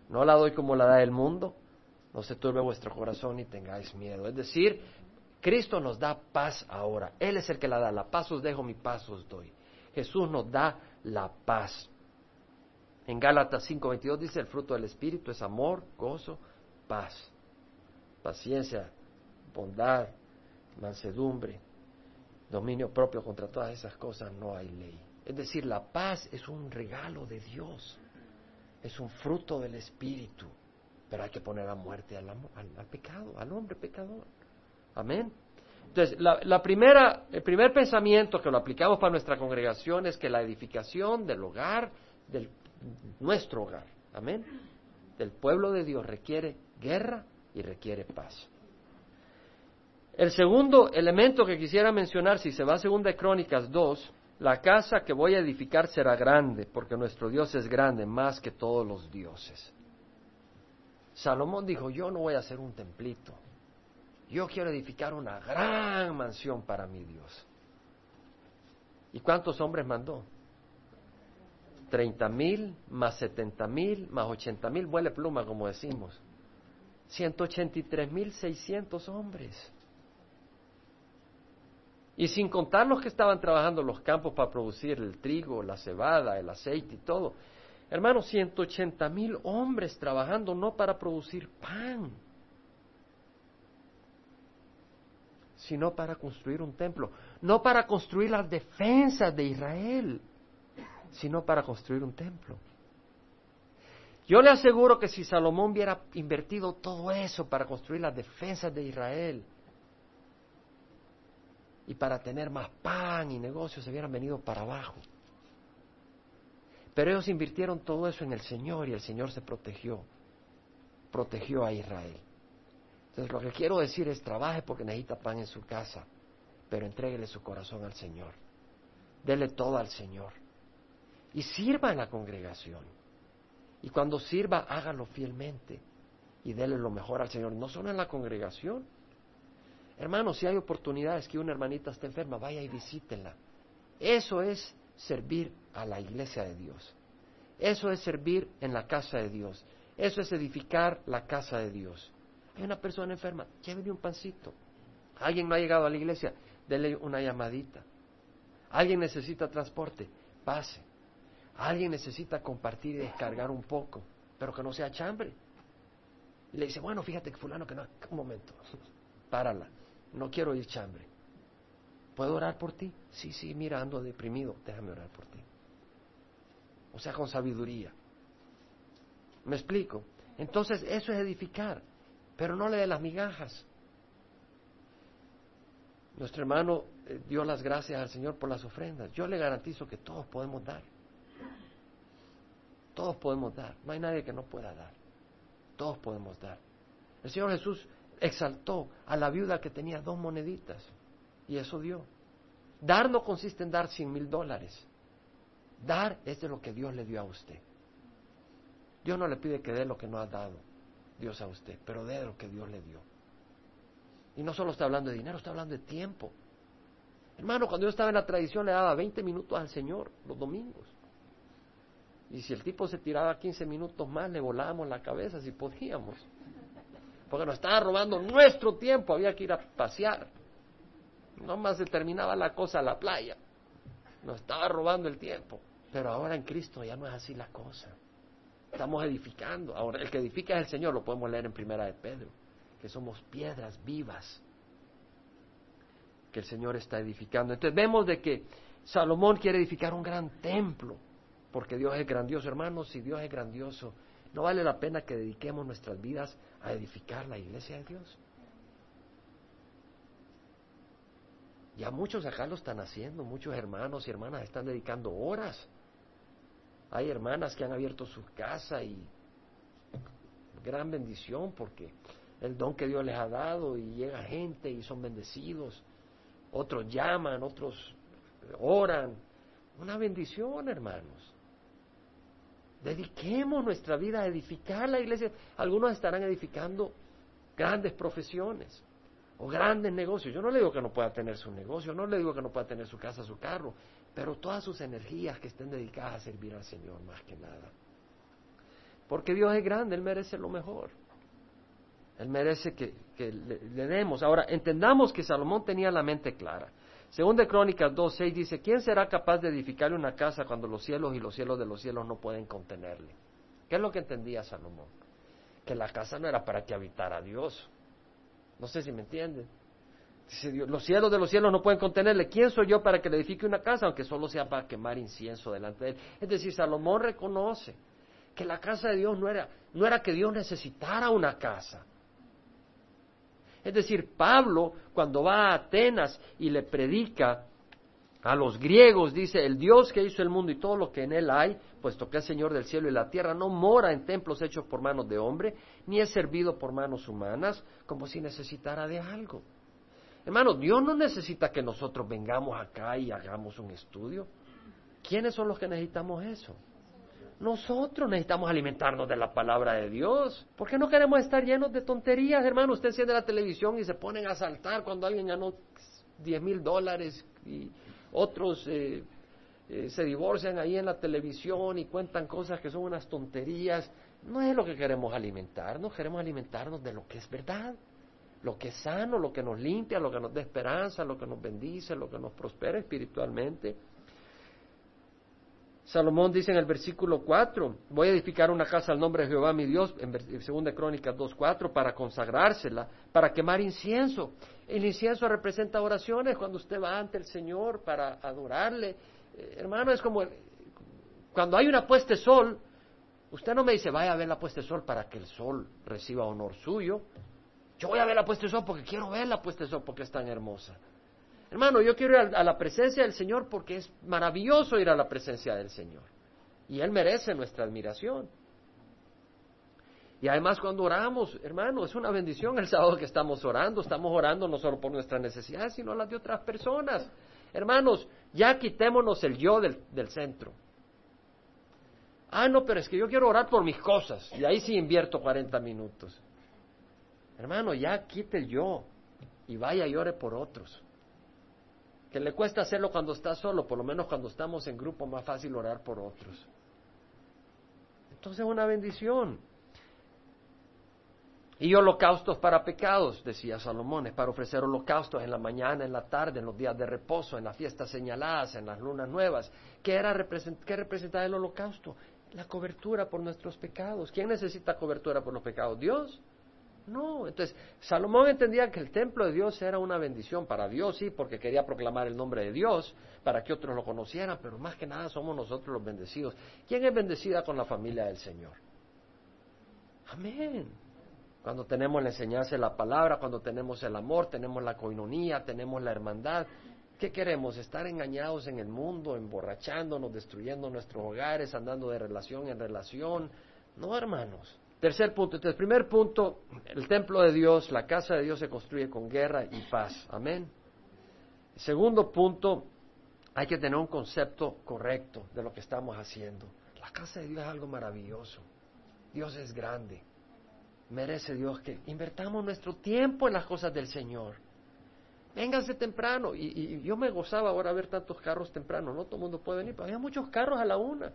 No la doy como la da el mundo. No se turbe vuestro corazón y tengáis miedo. Es decir, Cristo nos da paz ahora. Él es el que la da. La paz os dejo, mi paz os doy. Jesús nos da la paz. En Gálatas 5:22 dice, el fruto del Espíritu es amor, gozo, paz, paciencia, bondad, mansedumbre, dominio propio. Contra todas esas cosas no hay ley. Es decir, la paz es un regalo de Dios, es un fruto del Espíritu, pero hay que poner a muerte al, pecado, al hombre pecador. Amén. Entonces, la, primera, el primer pensamiento que lo aplicamos para nuestra congregación es que la edificación del hogar, del nuestro hogar, amén, del pueblo de Dios requiere guerra y requiere paz. El segundo elemento que quisiera mencionar, si se va a Segunda de Crónicas 2, la casa que voy a edificar será grande, porque nuestro Dios es grande más que todos los dioses. Salomón dijo, yo no voy a hacer un templito, yo quiero edificar una gran mansión para mi Dios. ¿Y cuántos hombres mandó? Treinta mil, más setenta mil, más ochenta mil, vuele pluma como decimos. Ciento ochenta y tres mil seiscientos hombres. Y sin contar los que estaban trabajando en los campos para producir el trigo, la cebada, el aceite y todo. Hermanos, 180 mil hombres trabajando no para producir pan, sino para construir un templo. No para construir las defensas de Israel, sino para construir un templo. Yo le aseguro que si Salomón hubiera invertido todo eso para construir las defensas de Israel, y para tener más pan y negocios se hubieran venido para abajo. Pero ellos invirtieron todo eso en el Señor y el Señor se protegió, protegió a Israel. Entonces lo que quiero decir es trabaje porque necesita pan en su casa, pero entréguele su corazón al Señor. Dele todo al Señor. Y sirva en la congregación. Y cuando sirva, hágalo fielmente. y déle lo mejor al Señor, no solo en la congregación. Hermano, si hay oportunidades que una hermanita esté enferma, vaya y visítela. Eso es servir a la iglesia de Dios. Eso es servir en la casa de Dios. Eso es edificar la casa de Dios. Hay una persona enferma, llévele un pancito. Alguien no ha llegado a la iglesia, dele una llamadita. Alguien necesita transporte, pase. Alguien necesita compartir y descargar un poco, pero que no sea chambre. Y le dice, bueno, fíjate que fulano que no, un momento, <laughs> párala, no quiero ir chambre. ¿Puedo orar por ti? Sí, sí, mira, ando deprimido, déjame orar por ti. O sea, con sabiduría. ¿Me explico? Entonces, eso es edificar, pero no le dé las migajas. Nuestro hermano eh, dio las gracias al Señor por las ofrendas. Yo le garantizo que todos podemos dar. Todos podemos dar. No hay nadie que no pueda dar. Todos podemos dar. El Señor Jesús exaltó a la viuda que tenía dos moneditas y eso dio. Dar no consiste en dar cien mil dólares. Dar es de lo que Dios le dio a usted. Dios no le pide que dé lo que no ha dado Dios a usted, pero dé lo que Dios le dio. Y no solo está hablando de dinero, está hablando de tiempo. Hermano, cuando yo estaba en la tradición le daba 20 minutos al Señor los domingos. Y si el tipo se tiraba 15 minutos más, le volábamos la cabeza si podíamos. Porque nos estaba robando nuestro tiempo, había que ir a pasear. No más se terminaba la cosa a la playa. Nos estaba robando el tiempo. Pero ahora en Cristo ya no es así la cosa. Estamos edificando. Ahora, el que edifica es el Señor, lo podemos leer en Primera de Pedro, que somos piedras vivas que el Señor está edificando. Entonces vemos de que Salomón quiere edificar un gran templo, porque Dios es grandioso, hermanos, si Dios es grandioso, ¿no vale la pena que dediquemos nuestras vidas a edificar la iglesia de Dios? Ya muchos acá lo están haciendo, muchos hermanos y hermanas están dedicando horas. Hay hermanas que han abierto su casa y gran bendición porque el don que Dios les ha dado y llega gente y son bendecidos. Otros llaman, otros oran. Una bendición, hermanos. Dediquemos nuestra vida a edificar la iglesia. Algunos estarán edificando grandes profesiones o grandes negocios. Yo no le digo que no pueda tener su negocio, no le digo que no pueda tener su casa, su carro, pero todas sus energías que estén dedicadas a servir al Señor más que nada. Porque Dios es grande, Él merece lo mejor. Él merece que, le, le, demos. Ahora, entendamos que Salomón tenía la mente clara. Según de Crónicas 2.6 dice, ¿quién será capaz de edificarle una casa cuando los cielos y los cielos de los cielos no pueden contenerle? ¿Qué es lo que entendía Salomón? Que la casa no era para que habitara Dios, no sé si me entienden. Dice Dios, los cielos de los cielos no pueden contenerle. ¿Quién soy yo para que le edifique una casa, aunque solo sea para quemar incienso delante de él? Es decir, Salomón reconoce que la casa de Dios no era, no era que Dios necesitara una casa. Es decir, Pablo, cuando va a Atenas y le predica a los griegos, dice, el Dios que hizo el mundo y todo lo que en él hay, puesto que es Señor del cielo y la tierra, no mora en templos hechos por manos de hombre, ni es servido por manos humanas, como si necesitara de algo. Hermano, Dios no necesita que nosotros vengamos acá y hagamos un estudio. ¿Quiénes son los que necesitamos eso? Nosotros necesitamos alimentarnos de la palabra de Dios. ¿Por qué no queremos estar llenos de tonterías, hermano? Usted enciende la televisión y se ponen a saltar cuando alguien ganó 10 mil dólares y otros eh, eh, se divorcian ahí en la televisión y cuentan cosas que son unas tonterías. No es lo que queremos alimentarnos, queremos alimentarnos de lo que es verdad, lo que es sano, lo que nos limpia, lo que nos da esperanza, lo que nos bendice, lo que nos prospera espiritualmente. Salomón dice en el versículo 4, voy a edificar una casa al nombre de Jehová mi Dios, en 2 Crónicas 2.4, para consagrársela, para quemar incienso. El incienso representa oraciones cuando usted va ante el Señor para adorarle. Hermano, es como cuando hay una puesta de sol, usted no me dice, vaya a ver la puesta de sol para que el sol reciba honor suyo. Yo voy a ver la puesta de sol porque quiero ver la puesta de sol porque es tan hermosa. Hermano, yo quiero ir a, la presencia del Señor porque es maravilloso ir a la presencia del Señor. Y Él merece nuestra admiración. Y además cuando oramos, hermano, es una bendición el sábado que estamos orando. Estamos orando no solo por nuestras necesidades, sino las de otras personas. Hermanos, ya quitémonos el yo del, del centro. Ah, no, pero es que yo quiero orar por mis cosas. Y ahí sí invierto 40 minutos. Hermano, ya quite el yo y vaya y ore por otros. Que le cuesta hacerlo cuando está solo, por lo menos cuando estamos en grupo, más fácil orar por otros. Entonces es una bendición. Y holocaustos para pecados, decía Salomón, es para ofrecer holocaustos en la mañana, en la tarde, en los días de reposo, en las fiestas señaladas, en las lunas nuevas. ¿Qué, era, qué representaba el holocausto? La cobertura por nuestros pecados. ¿Quién necesita cobertura por los pecados? ¿Dios? No, entonces Salomón entendía que el templo de Dios era una bendición para Dios, sí, porque quería proclamar el nombre de Dios para que otros lo conocieran, pero más que nada somos nosotros los bendecidos. ¿Quién es bendecida con la familia del Señor? Amén. Cuando tenemos la enseñanza de la palabra, cuando tenemos el amor, tenemos la coinonía, tenemos la hermandad. ¿Qué queremos? ¿Estar engañados en el mundo, emborrachándonos, destruyendo nuestros hogares, andando de relación en relación? No, hermanos. Tercer punto. Entonces, primer punto, el templo de Dios, la casa de Dios se construye con guerra y paz. Amén. Segundo punto, hay que tener un concepto correcto de lo que estamos haciendo. La casa de Dios es algo maravilloso. Dios es grande. Merece Dios que invertamos nuestro tiempo en las cosas del Señor. Vénganse temprano. Y, yo me gozaba ahora ver tantos carros temprano. No todo el mundo puede venir, pero había muchos carros a la una.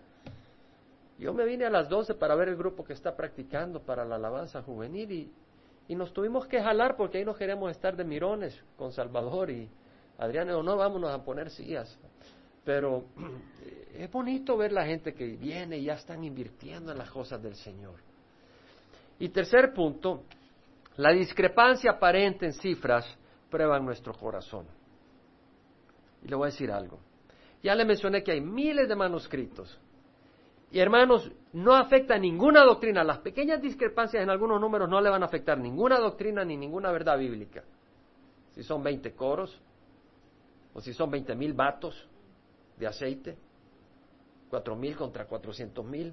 Yo me vine a las 12 para ver el grupo que está practicando para la alabanza juvenil y, y nos tuvimos que jalar porque ahí nos queremos estar de mirones con Salvador y Adrián dijo, no, vámonos a poner sillas. Pero <clears throat> es bonito ver la gente que viene y ya están invirtiendo en las cosas del Señor. Y tercer punto, la discrepancia aparente en cifras prueba nuestro corazón. Y le voy a decir algo. Ya le mencioné que hay miles de manuscritos y hermanos, no afecta ninguna doctrina. Las pequeñas discrepancias en algunos números no le van a afectar ninguna doctrina ni ninguna verdad bíblica. Si son 20 coros, o si son 20 mil vatos de aceite, 4 mil contra 400 mil,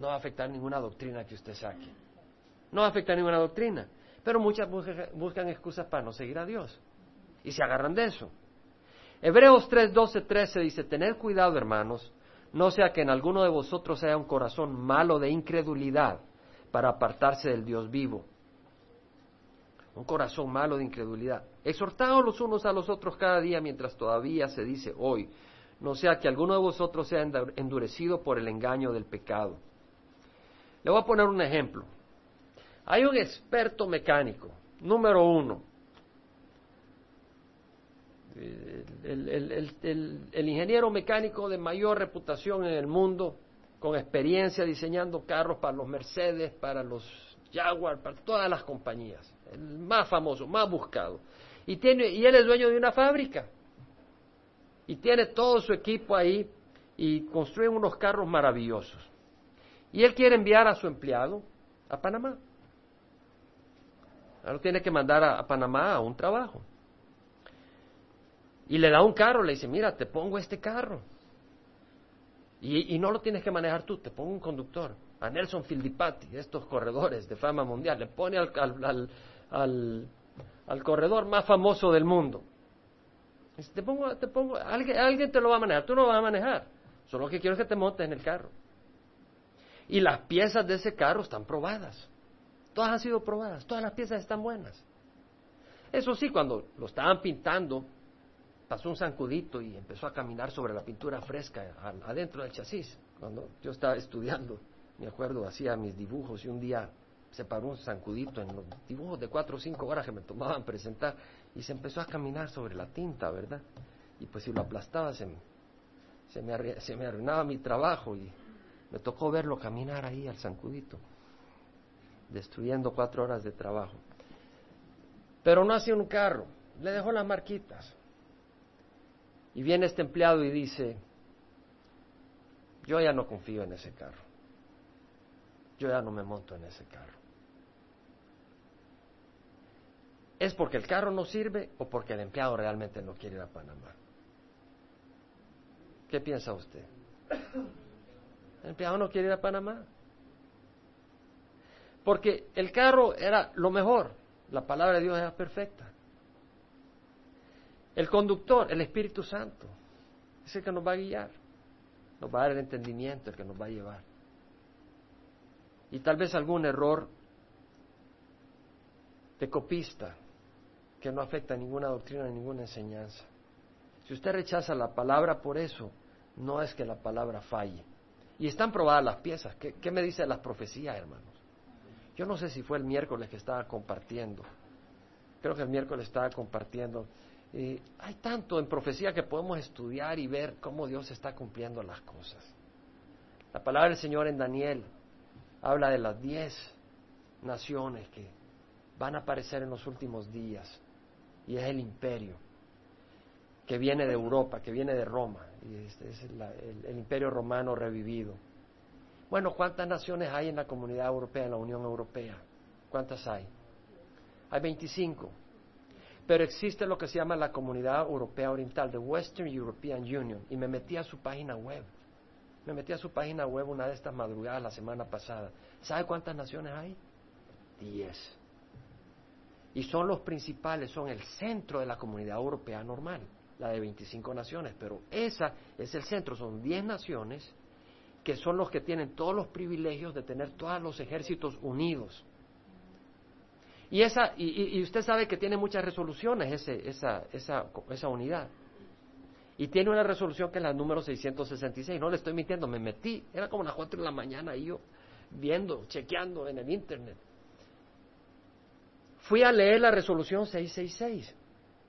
no va a afectar ninguna doctrina que usted saque. No va a ninguna doctrina. Pero muchas buscan excusas para no seguir a Dios. Y se agarran de eso. Hebreos 3, 12, 13 dice, tened cuidado hermanos no sea que en alguno de vosotros haya un corazón malo de incredulidad para apartarse del Dios vivo. Un corazón malo de incredulidad. Exhortaos los unos a los otros cada día mientras todavía se dice hoy. No sea que alguno de vosotros sea endurecido por el engaño del pecado. Le voy a poner un ejemplo. Hay un experto mecánico, número uno, el, ingeniero mecánico de mayor reputación en el mundo, con experiencia diseñando carros para los Mercedes, para los Jaguar, para todas las compañías, el más famoso, más buscado. Y, tiene, y él es dueño de una fábrica. Y tiene todo su equipo ahí y construye unos carros maravillosos. Y él quiere enviar a su empleado a Panamá. Ahora tiene que mandar a Panamá a un trabajo. Y le da un carro, le dice, mira, te pongo este carro. Y, no lo tienes que manejar tú, te pongo un conductor. A Nelson Fildipati, estos corredores de fama mundial, le pone al, al, al, corredor más famoso del mundo. Dice, te pongo, te pongo, alguien, alguien te lo va a manejar, tú no lo vas a manejar. Solo que quiero que te montes en el carro. Y las piezas de ese carro están probadas. Todas han sido probadas, todas las piezas están buenas. Eso sí, cuando lo estaban pintando, pasó un zancudito y empezó a caminar sobre la pintura fresca adentro del chasis. Cuando yo estaba estudiando, me acuerdo, hacía mis dibujos y un día se paró un zancudito en los dibujos de cuatro o cinco horas que me tomaban presentar y se empezó a caminar sobre la tinta, ¿verdad? Y pues si lo aplastaba se, me, se me arruinaba mi trabajo y me tocó verlo caminar ahí al zancudito, destruyendo cuatro horas de trabajo. Pero no hacía un carro, le dejó las marquitas. Y viene este empleado y dice, yo ya no confío en ese carro. Yo ya no me monto en ese carro. ¿Es porque el carro no sirve o porque el empleado realmente no quiere ir a Panamá? ¿Qué piensa usted? ¿El empleado no quiere ir a Panamá? Porque el carro era lo mejor, la palabra de Dios era perfecta. El conductor, el Espíritu Santo, es el que nos va a guiar, nos va a dar el entendimiento, el que nos va a llevar. Y tal vez algún error de copista que no afecta a ninguna doctrina ni ninguna enseñanza. Si usted rechaza la palabra por eso, no es que la palabra falle. Y están probadas las piezas. ¿Qué, qué me dice las profecías, hermanos? Yo no sé si fue el miércoles que estaba compartiendo. Creo que el miércoles estaba compartiendo. Y hay tanto en profecía que podemos estudiar y ver cómo Dios está cumpliendo las cosas. La palabra del Señor en Daniel habla de las diez naciones que van a aparecer en los últimos días. Y es el imperio que viene de Europa, que viene de Roma. Y es, es el imperio romano revivido. Bueno, ¿cuántas naciones hay en la comunidad europea, en la Unión Europea? ¿Cuántas hay? Hay 25. Pero existe lo que se llama la Comunidad Europea Oriental, the Western European Union, y me metí a su página web. Me metí a su página web una de estas madrugadas la semana pasada. ¿Sabe cuántas naciones hay? Diez. Y son los principales, son el centro de la comunidad europea normal, la de 25 naciones, pero esa es el centro, son 10 naciones que son los que tienen todos los privilegios de tener todos los ejércitos unidos. Y, esa, y, usted sabe que tiene muchas resoluciones ese, esa, esa, esa unidad. Y tiene una resolución que es la número 666. No le estoy mintiendo, me metí. Era como las 4 de la mañana y yo viendo, chequeando en el Internet. Fui a leer la resolución 666,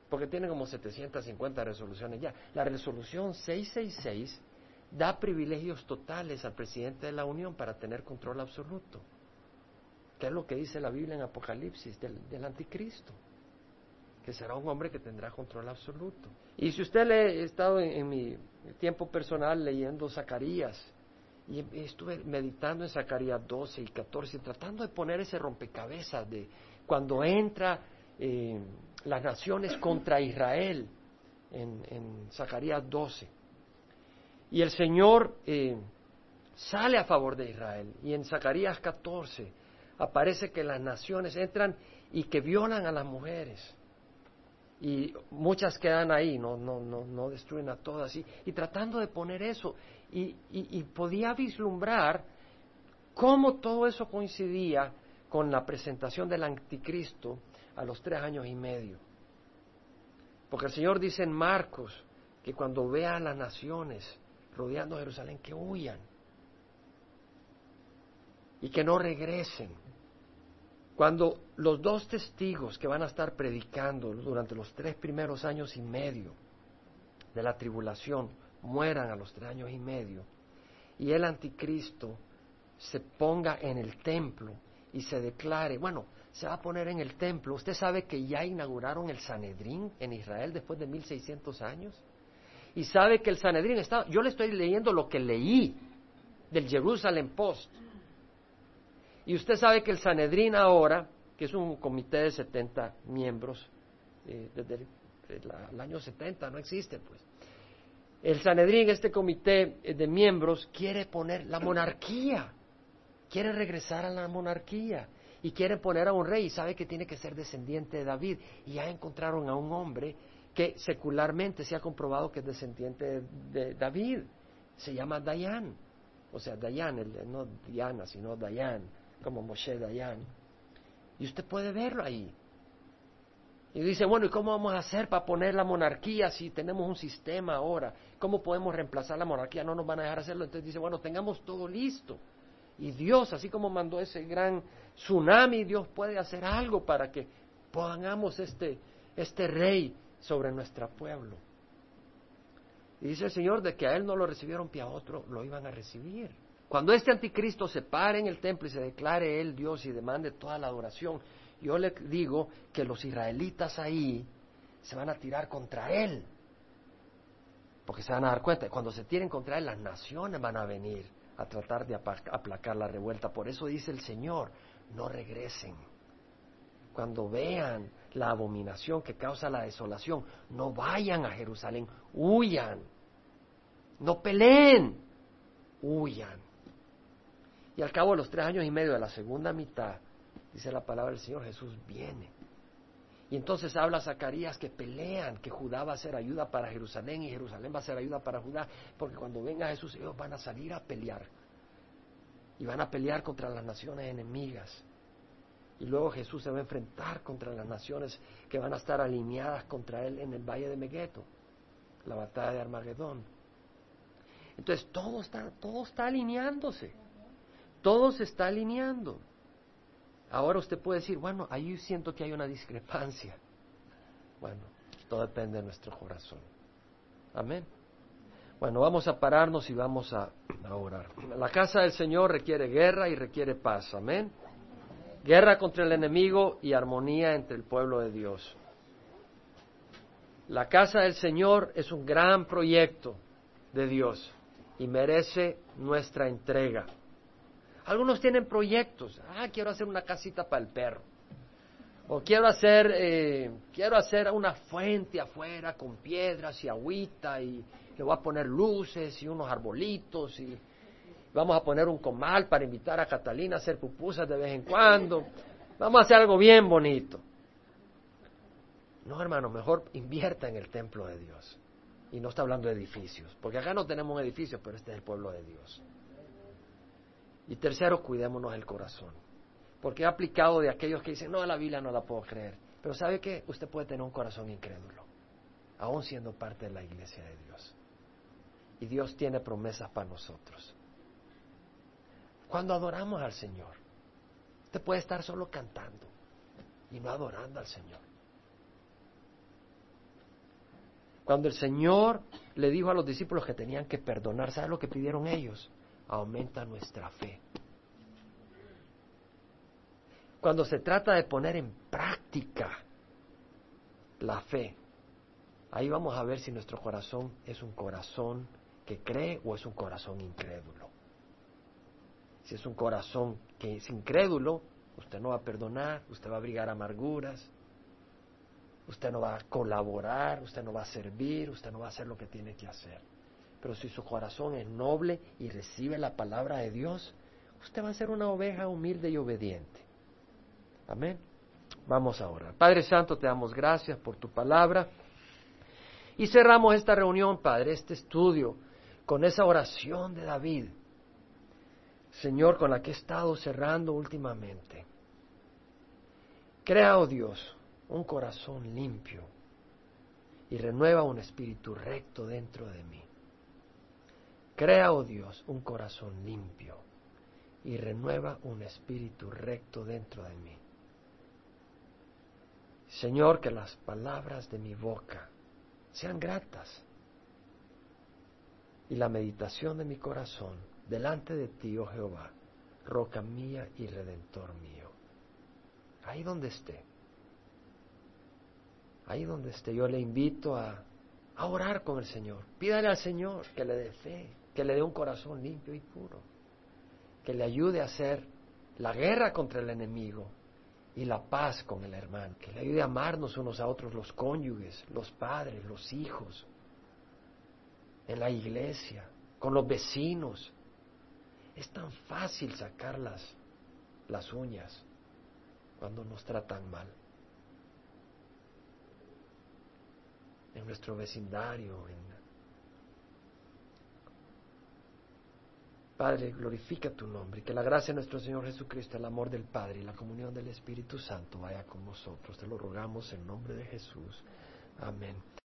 porque tiene como 750 resoluciones ya. La resolución 666 da privilegios totales al presidente de la Unión para tener control absoluto que es lo que dice la Biblia en Apocalipsis del, anticristo, que será un hombre que tendrá control absoluto. Y si usted le he estado en, mi tiempo personal leyendo Zacarías, y estuve meditando en Zacarías 12 y 14, tratando de poner ese rompecabezas de cuando entra eh, las naciones contra Israel en, en Zacarías 12. Y el Señor eh, sale a favor de Israel. Y en Zacarías 14 aparece que las naciones entran y que violan a las mujeres. Y muchas quedan ahí, no, no, no, no destruyen a todas. Y, tratando de poner eso, y, podía vislumbrar cómo todo eso coincidía con la presentación del anticristo a los tres años y medio. Porque el Señor dice en Marcos que cuando vea a las naciones rodeando Jerusalén, que huyan y que no regresen. Cuando los dos testigos que van a estar predicando durante los tres primeros años y medio de la tribulación mueran a los tres años y medio y el anticristo se ponga en el templo y se declare, bueno, se va a poner en el templo. Usted sabe que ya inauguraron el Sanedrín en Israel después de 1600 años. Y sabe que el Sanedrín está, yo le estoy leyendo lo que leí del Jerusalem Post. Y usted sabe que el Sanedrín ahora, que es un comité de 70 miembros, eh, desde el, año 70 no existe, pues. El Sanedrín, este comité eh, de miembros, quiere poner la monarquía, quiere regresar a la monarquía y quiere poner a un rey y sabe que tiene que ser descendiente de David. Y ya encontraron a un hombre que secularmente se ha comprobado que es descendiente de, David. Se llama Dayan. O sea, Dayan, no Diana, sino Dayan como Moshe Dayan. Y usted puede verlo ahí. Y dice, bueno, ¿y cómo vamos a hacer para poner la monarquía si tenemos un sistema ahora? ¿Cómo podemos reemplazar la monarquía? No nos van a dejar hacerlo. Entonces dice, bueno, tengamos todo listo. Y Dios, así como mandó ese gran tsunami, Dios puede hacer algo para que pongamos este, este rey sobre nuestro pueblo. Y dice el Señor de que a él no lo recibieron, que a otro lo iban a recibir. Cuando este anticristo se pare en el templo y se declare él Dios y demande toda la adoración, yo le digo que los israelitas ahí se van a tirar contra él. Porque se van a dar cuenta, cuando se tiren contra él, las naciones van a venir a tratar de aplacar la revuelta. Por eso dice el Señor, no regresen. Cuando vean la abominación que causa la desolación, no vayan a Jerusalén, huyan. No peleen, huyan. Y al cabo de los tres años y medio de la segunda mitad, dice la palabra del Señor, Jesús viene. Y entonces habla Zacarías que pelean, que Judá va a ser ayuda para Jerusalén y Jerusalén va a ser ayuda para Judá, porque cuando venga Jesús ellos van a salir a pelear. Y van a pelear contra las naciones enemigas. Y luego Jesús se va a enfrentar contra las naciones que van a estar alineadas contra él en el valle de Megueto, la batalla de Armagedón. Entonces todo está, todo está alineándose, todo se está alineando. Ahora usted puede decir, bueno, ahí siento que hay una discrepancia. Bueno, todo depende de nuestro corazón. Amén. Bueno, vamos a pararnos y vamos a, a orar. La casa del Señor requiere guerra y requiere paz. Amén. Guerra contra el enemigo y armonía entre el pueblo de Dios. La casa del Señor es un gran proyecto de Dios y merece nuestra entrega. Algunos tienen proyectos. Ah, quiero hacer una casita para el perro. O quiero hacer, eh, quiero hacer una fuente afuera con piedras y agüita y le voy a poner luces y unos arbolitos y vamos a poner un comal para invitar a Catalina a hacer pupusas de vez en cuando. Vamos a hacer algo bien bonito. No, hermano, mejor invierta en el templo de Dios. Y no está hablando de edificios, porque acá no tenemos un edificio, pero este es el pueblo de Dios. Y tercero, cuidémonos el corazón. Porque he aplicado de aquellos que dicen, no, la Biblia no la puedo creer. Pero ¿sabe qué? Usted puede tener un corazón incrédulo, aún siendo parte de la iglesia de Dios. Y Dios tiene promesas para nosotros. Cuando adoramos al Señor, usted puede estar solo cantando y no adorando al Señor. Cuando el Señor le dijo a los discípulos que tenían que perdonar, ¿sabe lo que pidieron ellos? Aumenta nuestra fe. Cuando se trata de poner en práctica la fe, ahí vamos a ver si nuestro corazón es un corazón que cree o es un corazón incrédulo. Si es un corazón que es incrédulo, usted no va a perdonar, usted va a abrigar amarguras, usted no va a colaborar, usted no va a servir, usted no va a hacer lo que tiene que hacer. Pero si su corazón es noble y recibe la palabra de Dios, usted va a ser una oveja humilde y obediente. Amén. Vamos a orar. Padre Santo, te damos gracias por tu palabra. Y cerramos esta reunión, Padre, este estudio, con esa oración de David, Señor, con la que he estado cerrando últimamente. Crea, oh Dios, un corazón limpio y renueva un espíritu recto dentro de mí. Crea, oh Dios, un corazón limpio y renueva un espíritu recto dentro de mí. Señor, que las palabras de mi boca sean gratas y la meditación de mi corazón delante de ti, oh Jehová, roca mía y redentor mío. Ahí donde esté, ahí donde esté, yo le invito a, a orar con el Señor. Pídale al Señor que le dé fe, que le dé un corazón limpio y puro, que le ayude a hacer la guerra contra el enemigo y la paz con el hermano, que le ayude a amarnos unos a otros los cónyuges, los padres, los hijos, en la iglesia, con los vecinos. Es tan fácil sacar las, las uñas cuando nos tratan mal. En nuestro vecindario, Padre, glorifica tu nombre que la gracia de nuestro Señor Jesucristo, el amor del Padre y la comunión del Espíritu Santo vaya con nosotros. Te lo rogamos en nombre de Jesús. Amén.